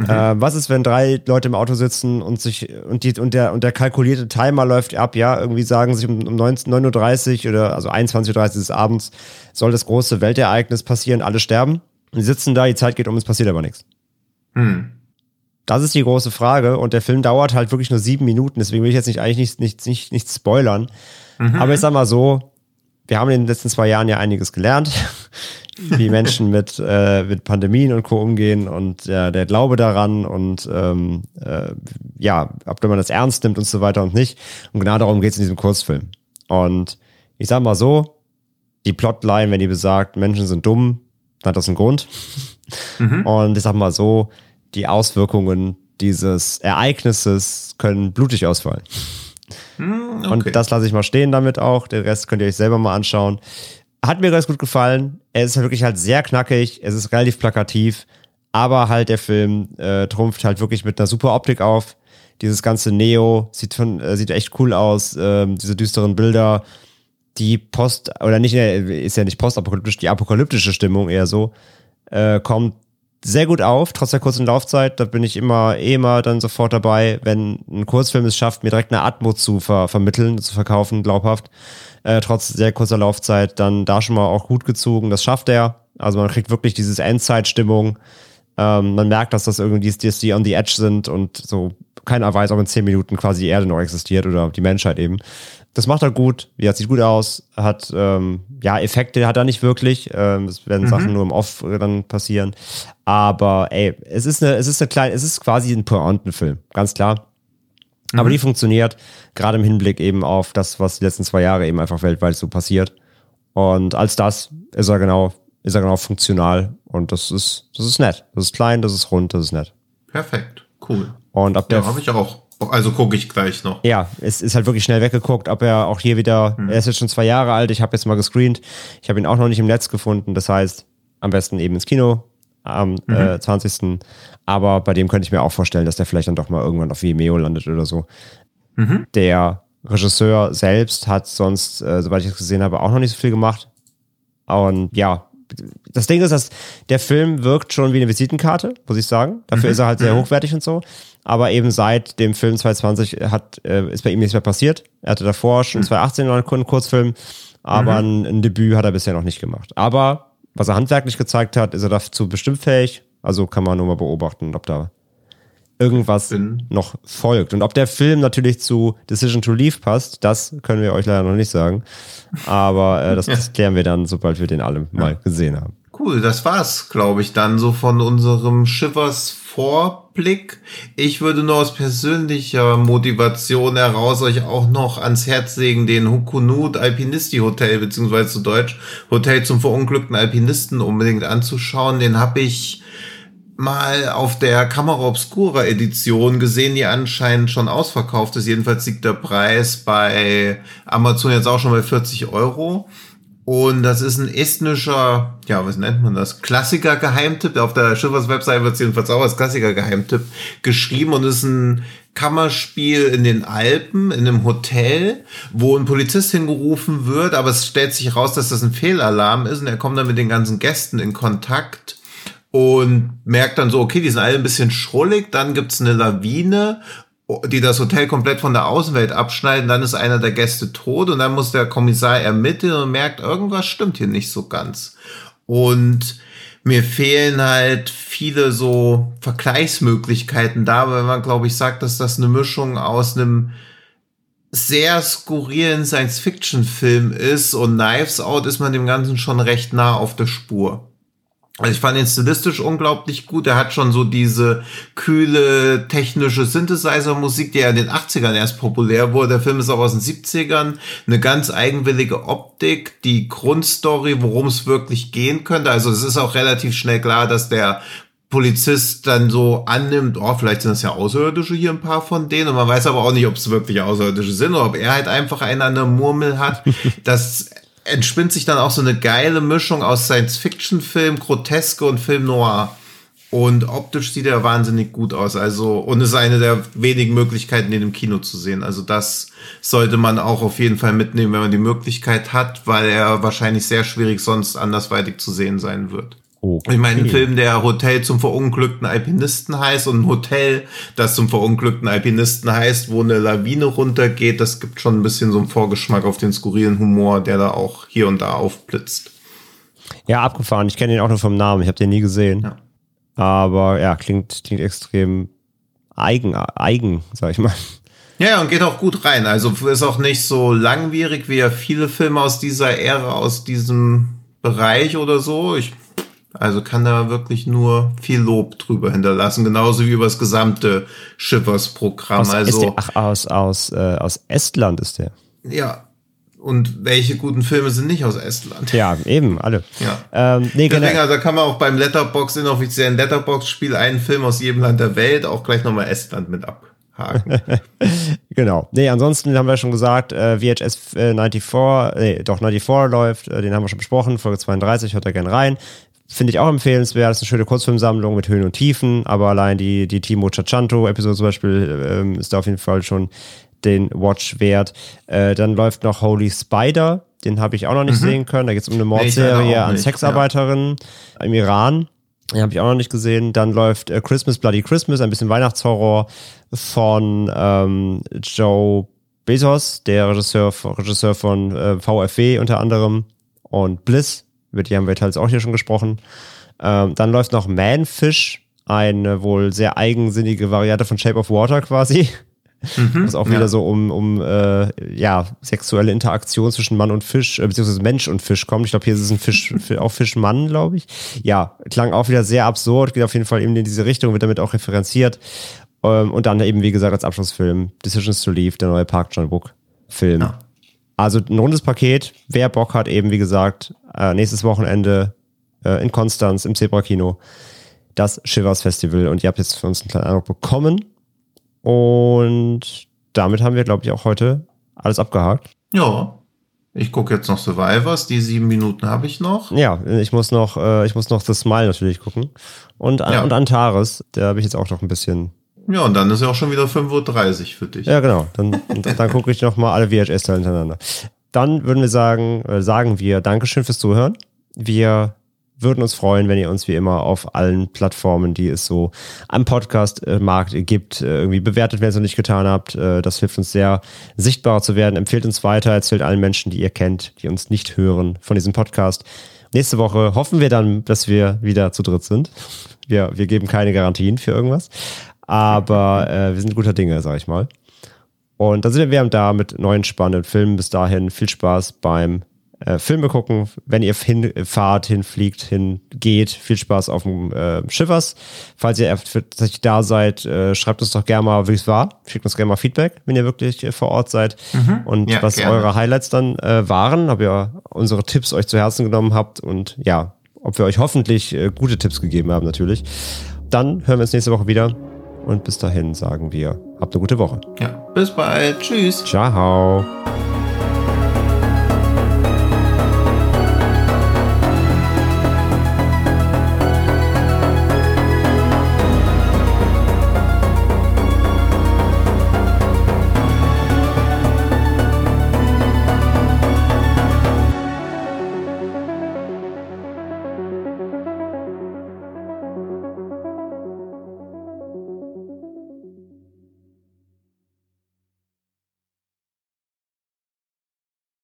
Mhm. Äh, was ist, wenn drei Leute im Auto sitzen und sich und die und der und der kalkulierte Timer läuft ab, ja, irgendwie sagen sich um, um 9.30 Uhr oder also 21.30 Uhr des Abends soll das große Weltereignis passieren, alle sterben. Und die sitzen da, die Zeit geht um, es passiert aber nichts. Hm. Das ist die große Frage und der Film dauert halt wirklich nur sieben Minuten, deswegen will ich jetzt nicht eigentlich nichts nicht, nicht, nicht spoilern. Mhm. Aber ich sag mal so, wir haben in den letzten zwei Jahren ja einiges gelernt, wie Menschen mit, äh, mit Pandemien und Co. umgehen und äh, der Glaube daran und ähm, äh, ja, ob man das ernst nimmt und so weiter und nicht. Und genau darum geht es in diesem Kurzfilm. Und ich sag mal so, die Plotline, wenn die besagt, Menschen sind dumm, hat das einen Grund. Mhm. Und ich sag mal so, die Auswirkungen dieses Ereignisses können blutig ausfallen. Mhm, okay. Und das lasse ich mal stehen damit auch. Den Rest könnt ihr euch selber mal anschauen. Hat mir ganz gut gefallen. Er ist wirklich halt sehr knackig. Es ist relativ plakativ. Aber halt der Film äh, trumpft halt wirklich mit einer super Optik auf. Dieses ganze Neo sieht, von, äh, sieht echt cool aus. Ähm, diese düsteren Bilder die Post, oder nicht, ist ja nicht postapokalyptisch, die apokalyptische Stimmung eher so, äh, kommt sehr gut auf, trotz der kurzen Laufzeit. Da bin ich immer, eh immer dann sofort dabei, wenn ein Kurzfilm es schafft, mir direkt eine Atmo zu ver vermitteln, zu verkaufen, glaubhaft. Äh, trotz sehr kurzer Laufzeit, dann da schon mal auch gut gezogen. Das schafft er. Also man kriegt wirklich dieses Endzeitstimmung. Ähm, man merkt, dass das irgendwie die, die on the edge sind und so keiner weiß, ob in zehn Minuten quasi die Erde noch existiert oder die Menschheit eben das macht er gut. Ja, sieht gut aus. Hat, ähm, ja, Effekte hat er nicht wirklich. Ähm, es werden mhm. Sachen nur im Off dann passieren. Aber, ey, es ist eine, es ist eine kleine, es ist quasi ein Pointenfilm. Ganz klar. Mhm. Aber die funktioniert. Gerade im Hinblick eben auf das, was die letzten zwei Jahre eben einfach weltweit so passiert. Und als das ist er genau, ist er genau funktional. Und das ist, das ist nett. Das ist klein, das ist rund, das ist nett. Perfekt. Cool. Und ab der. Ja, habe ich auch. Also gucke ich gleich noch. Ja, es ist halt wirklich schnell weggeguckt, ob er auch hier wieder, hm. er ist jetzt schon zwei Jahre alt, ich habe jetzt mal gescreent, ich habe ihn auch noch nicht im Netz gefunden, das heißt, am besten eben ins Kino am mhm. äh, 20. Aber bei dem könnte ich mir auch vorstellen, dass der vielleicht dann doch mal irgendwann auf Vimeo landet oder so. Mhm. Der Regisseur selbst hat sonst, äh, soweit ich es gesehen habe, auch noch nicht so viel gemacht. Und ja, das Ding ist, dass der Film wirkt schon wie eine Visitenkarte, muss ich sagen. Dafür mhm. ist er halt sehr mhm. hochwertig und so. Aber eben seit dem Film 2020 hat, äh, ist bei ihm nichts mehr passiert. Er hatte davor schon mhm. 2018 noch einen Kurzfilm, aber mhm. ein, ein, Debüt hat er bisher noch nicht gemacht. Aber was er handwerklich gezeigt hat, ist er dazu bestimmt fähig. Also kann man nur mal beobachten, ob da irgendwas Bin. noch folgt. Und ob der Film natürlich zu Decision to Leave passt, das können wir euch leider noch nicht sagen. Aber äh, das, das klären wir dann, sobald wir den alle mal gesehen haben. Cool, das war's, glaube ich, dann so von unserem Shivers Vorblick. Ich würde nur aus persönlicher Motivation heraus euch auch noch ans Herz legen, den Hukunut Alpinisti Hotel, beziehungsweise zu Deutsch Hotel zum verunglückten Alpinisten unbedingt anzuschauen. Den habe ich mal auf der Kamera Obscura Edition gesehen, die anscheinend schon ausverkauft ist. Jedenfalls liegt der Preis bei Amazon jetzt auch schon bei 40 Euro. Und das ist ein estnischer, ja, was nennt man das? Klassiker-Geheimtipp. Auf der Schiffers Website wird es jedenfalls auch als Klassiker-Geheimtipp geschrieben und ist ein Kammerspiel in den Alpen, in einem Hotel, wo ein Polizist hingerufen wird, aber es stellt sich raus, dass das ein Fehlalarm ist und er kommt dann mit den ganzen Gästen in Kontakt und merkt dann so, okay, die sind alle ein bisschen schrullig, dann gibt's eine Lawine die das Hotel komplett von der Außenwelt abschneiden, dann ist einer der Gäste tot und dann muss der Kommissar ermitteln und merkt, irgendwas stimmt hier nicht so ganz. Und mir fehlen halt viele so Vergleichsmöglichkeiten da, weil man, glaube ich, sagt, dass das eine Mischung aus einem sehr skurrilen Science-Fiction-Film ist und Knives Out ist man dem Ganzen schon recht nah auf der Spur. Also ich fand ihn stilistisch unglaublich gut. Er hat schon so diese kühle technische Synthesizer-Musik, die ja in den 80ern erst populär wurde. Der Film ist auch aus den 70ern. Eine ganz eigenwillige Optik, die Grundstory, worum es wirklich gehen könnte. Also es ist auch relativ schnell klar, dass der Polizist dann so annimmt, oh, vielleicht sind das ja Außerirdische hier ein paar von denen. Und man weiß aber auch nicht, ob es wirklich Außerirdische sind oder ob er halt einfach einen an der Murmel hat. Das entspinnt sich dann auch so eine geile Mischung aus Science-Fiction-Film, Groteske und Film Noir. Und optisch sieht er wahnsinnig gut aus. Also, und ist eine der wenigen Möglichkeiten, den im Kino zu sehen. Also, das sollte man auch auf jeden Fall mitnehmen, wenn man die Möglichkeit hat, weil er wahrscheinlich sehr schwierig sonst andersweitig zu sehen sein wird. Okay. Ich meine, ein Film, der Hotel zum verunglückten Alpinisten heißt und ein Hotel, das zum verunglückten Alpinisten heißt, wo eine Lawine runtergeht, das gibt schon ein bisschen so einen Vorgeschmack auf den skurrilen Humor, der da auch hier und da aufblitzt. Ja, abgefahren. Ich kenne ihn auch nur vom Namen. Ich habe den nie gesehen. Ja. Aber ja, klingt, klingt extrem eigen, eigen, sag ich mal. Ja, und geht auch gut rein. Also ist auch nicht so langwierig wie ja viele Filme aus dieser Ära, aus diesem Bereich oder so. Ich also kann da wirklich nur viel Lob drüber hinterlassen, genauso wie über das gesamte Schiffers-Programm. Also, ach, aus, aus, äh, aus Estland ist der. Ja. Und welche guten Filme sind nicht aus Estland? Ja, eben, alle. Ja. Ähm, nee, Deswegen, also kann man auch beim Letterbox, inoffiziellen Letterbox-Spiel einen Film aus jedem Land der Welt auch gleich nochmal Estland mit abhaken. genau. Nee, ansonsten haben wir schon gesagt, äh, VHS äh, 94, nee, doch 94 läuft, äh, den haben wir schon besprochen, Folge 32, hört da gerne rein. Finde ich auch empfehlenswert. Das ist eine schöne Kurzfilmsammlung mit Höhen und Tiefen, aber allein die, die Timo Chachanto-Episode zum Beispiel ähm, ist da auf jeden Fall schon den Watch wert. Äh, dann läuft noch Holy Spider, den habe ich auch noch nicht mhm. sehen können. Da geht es um eine Mordserie an Sexarbeiterinnen ja. im Iran. Den habe ich auch noch nicht gesehen. Dann läuft äh, Christmas Bloody Christmas, ein bisschen Weihnachtshorror von ähm, Joe Bezos, der Regisseur, Regisseur von äh, VFW unter anderem und Bliss über die haben wir teils auch hier schon gesprochen. Ähm, dann läuft noch Manfish, eine wohl sehr eigensinnige Variante von Shape of Water quasi. Mhm, was auch wieder so um, um äh, ja, sexuelle Interaktion zwischen Mann und Fisch, äh, beziehungsweise Mensch und Fisch kommt. Ich glaube, hier ist es ein Fisch, auch Fischmann, glaube ich. Ja, klang auch wieder sehr absurd, geht auf jeden Fall eben in diese Richtung, wird damit auch referenziert. Ähm, und dann eben, wie gesagt, als Abschlussfilm Decisions to Leave, der neue Park John Book Film. Ja. Also ein rundes Paket. Wer Bock hat, eben wie gesagt, äh, nächstes Wochenende äh, in Konstanz im Zebra Kino das Shivers Festival. Und ihr habt jetzt für uns einen kleinen Eindruck bekommen. Und damit haben wir, glaube ich, auch heute alles abgehakt. Ja. Ich gucke jetzt noch Survivors, die sieben Minuten habe ich noch. Ja, ich muss noch, äh, ich muss noch The Smile natürlich gucken. Und, ja. und Antares, da habe ich jetzt auch noch ein bisschen ja, und dann ist ja auch schon wieder 5.30 Uhr für dich. Ja, genau. Dann, dann gucke ich nochmal alle VHS-Teile hintereinander. Dann würden wir sagen, äh, sagen wir Dankeschön fürs Zuhören. Wir würden uns freuen, wenn ihr uns wie immer auf allen Plattformen, die es so am Podcast-Markt gibt, äh, irgendwie bewertet, wenn ihr es noch nicht getan habt. Äh, das hilft uns sehr, sichtbarer zu werden. Empfehlt uns weiter, erzählt allen Menschen, die ihr kennt, die uns nicht hören, von diesem Podcast. Nächste Woche hoffen wir dann, dass wir wieder zu dritt sind. Wir, wir geben keine Garantien für irgendwas. Aber äh, wir sind guter Dinge, sag ich mal. Und dann sind wir da mit neuen spannenden Filmen. Bis dahin viel Spaß beim äh, Filme gucken. Wenn ihr hinfahrt, hinfliegt, hingeht, viel Spaß auf dem äh, Schiffers. Falls ihr tatsächlich da seid, äh, schreibt uns doch gerne mal, wie es war. Schickt uns gerne mal Feedback, wenn ihr wirklich äh, vor Ort seid. Mhm. Und ja, was gerne. eure Highlights dann äh, waren, ob ihr unsere Tipps euch zu Herzen genommen habt und ja, ob wir euch hoffentlich äh, gute Tipps gegeben haben, natürlich. Dann hören wir uns nächste Woche wieder. Und bis dahin sagen wir, habt eine gute Woche. Ja, bis bald. Tschüss. Ciao.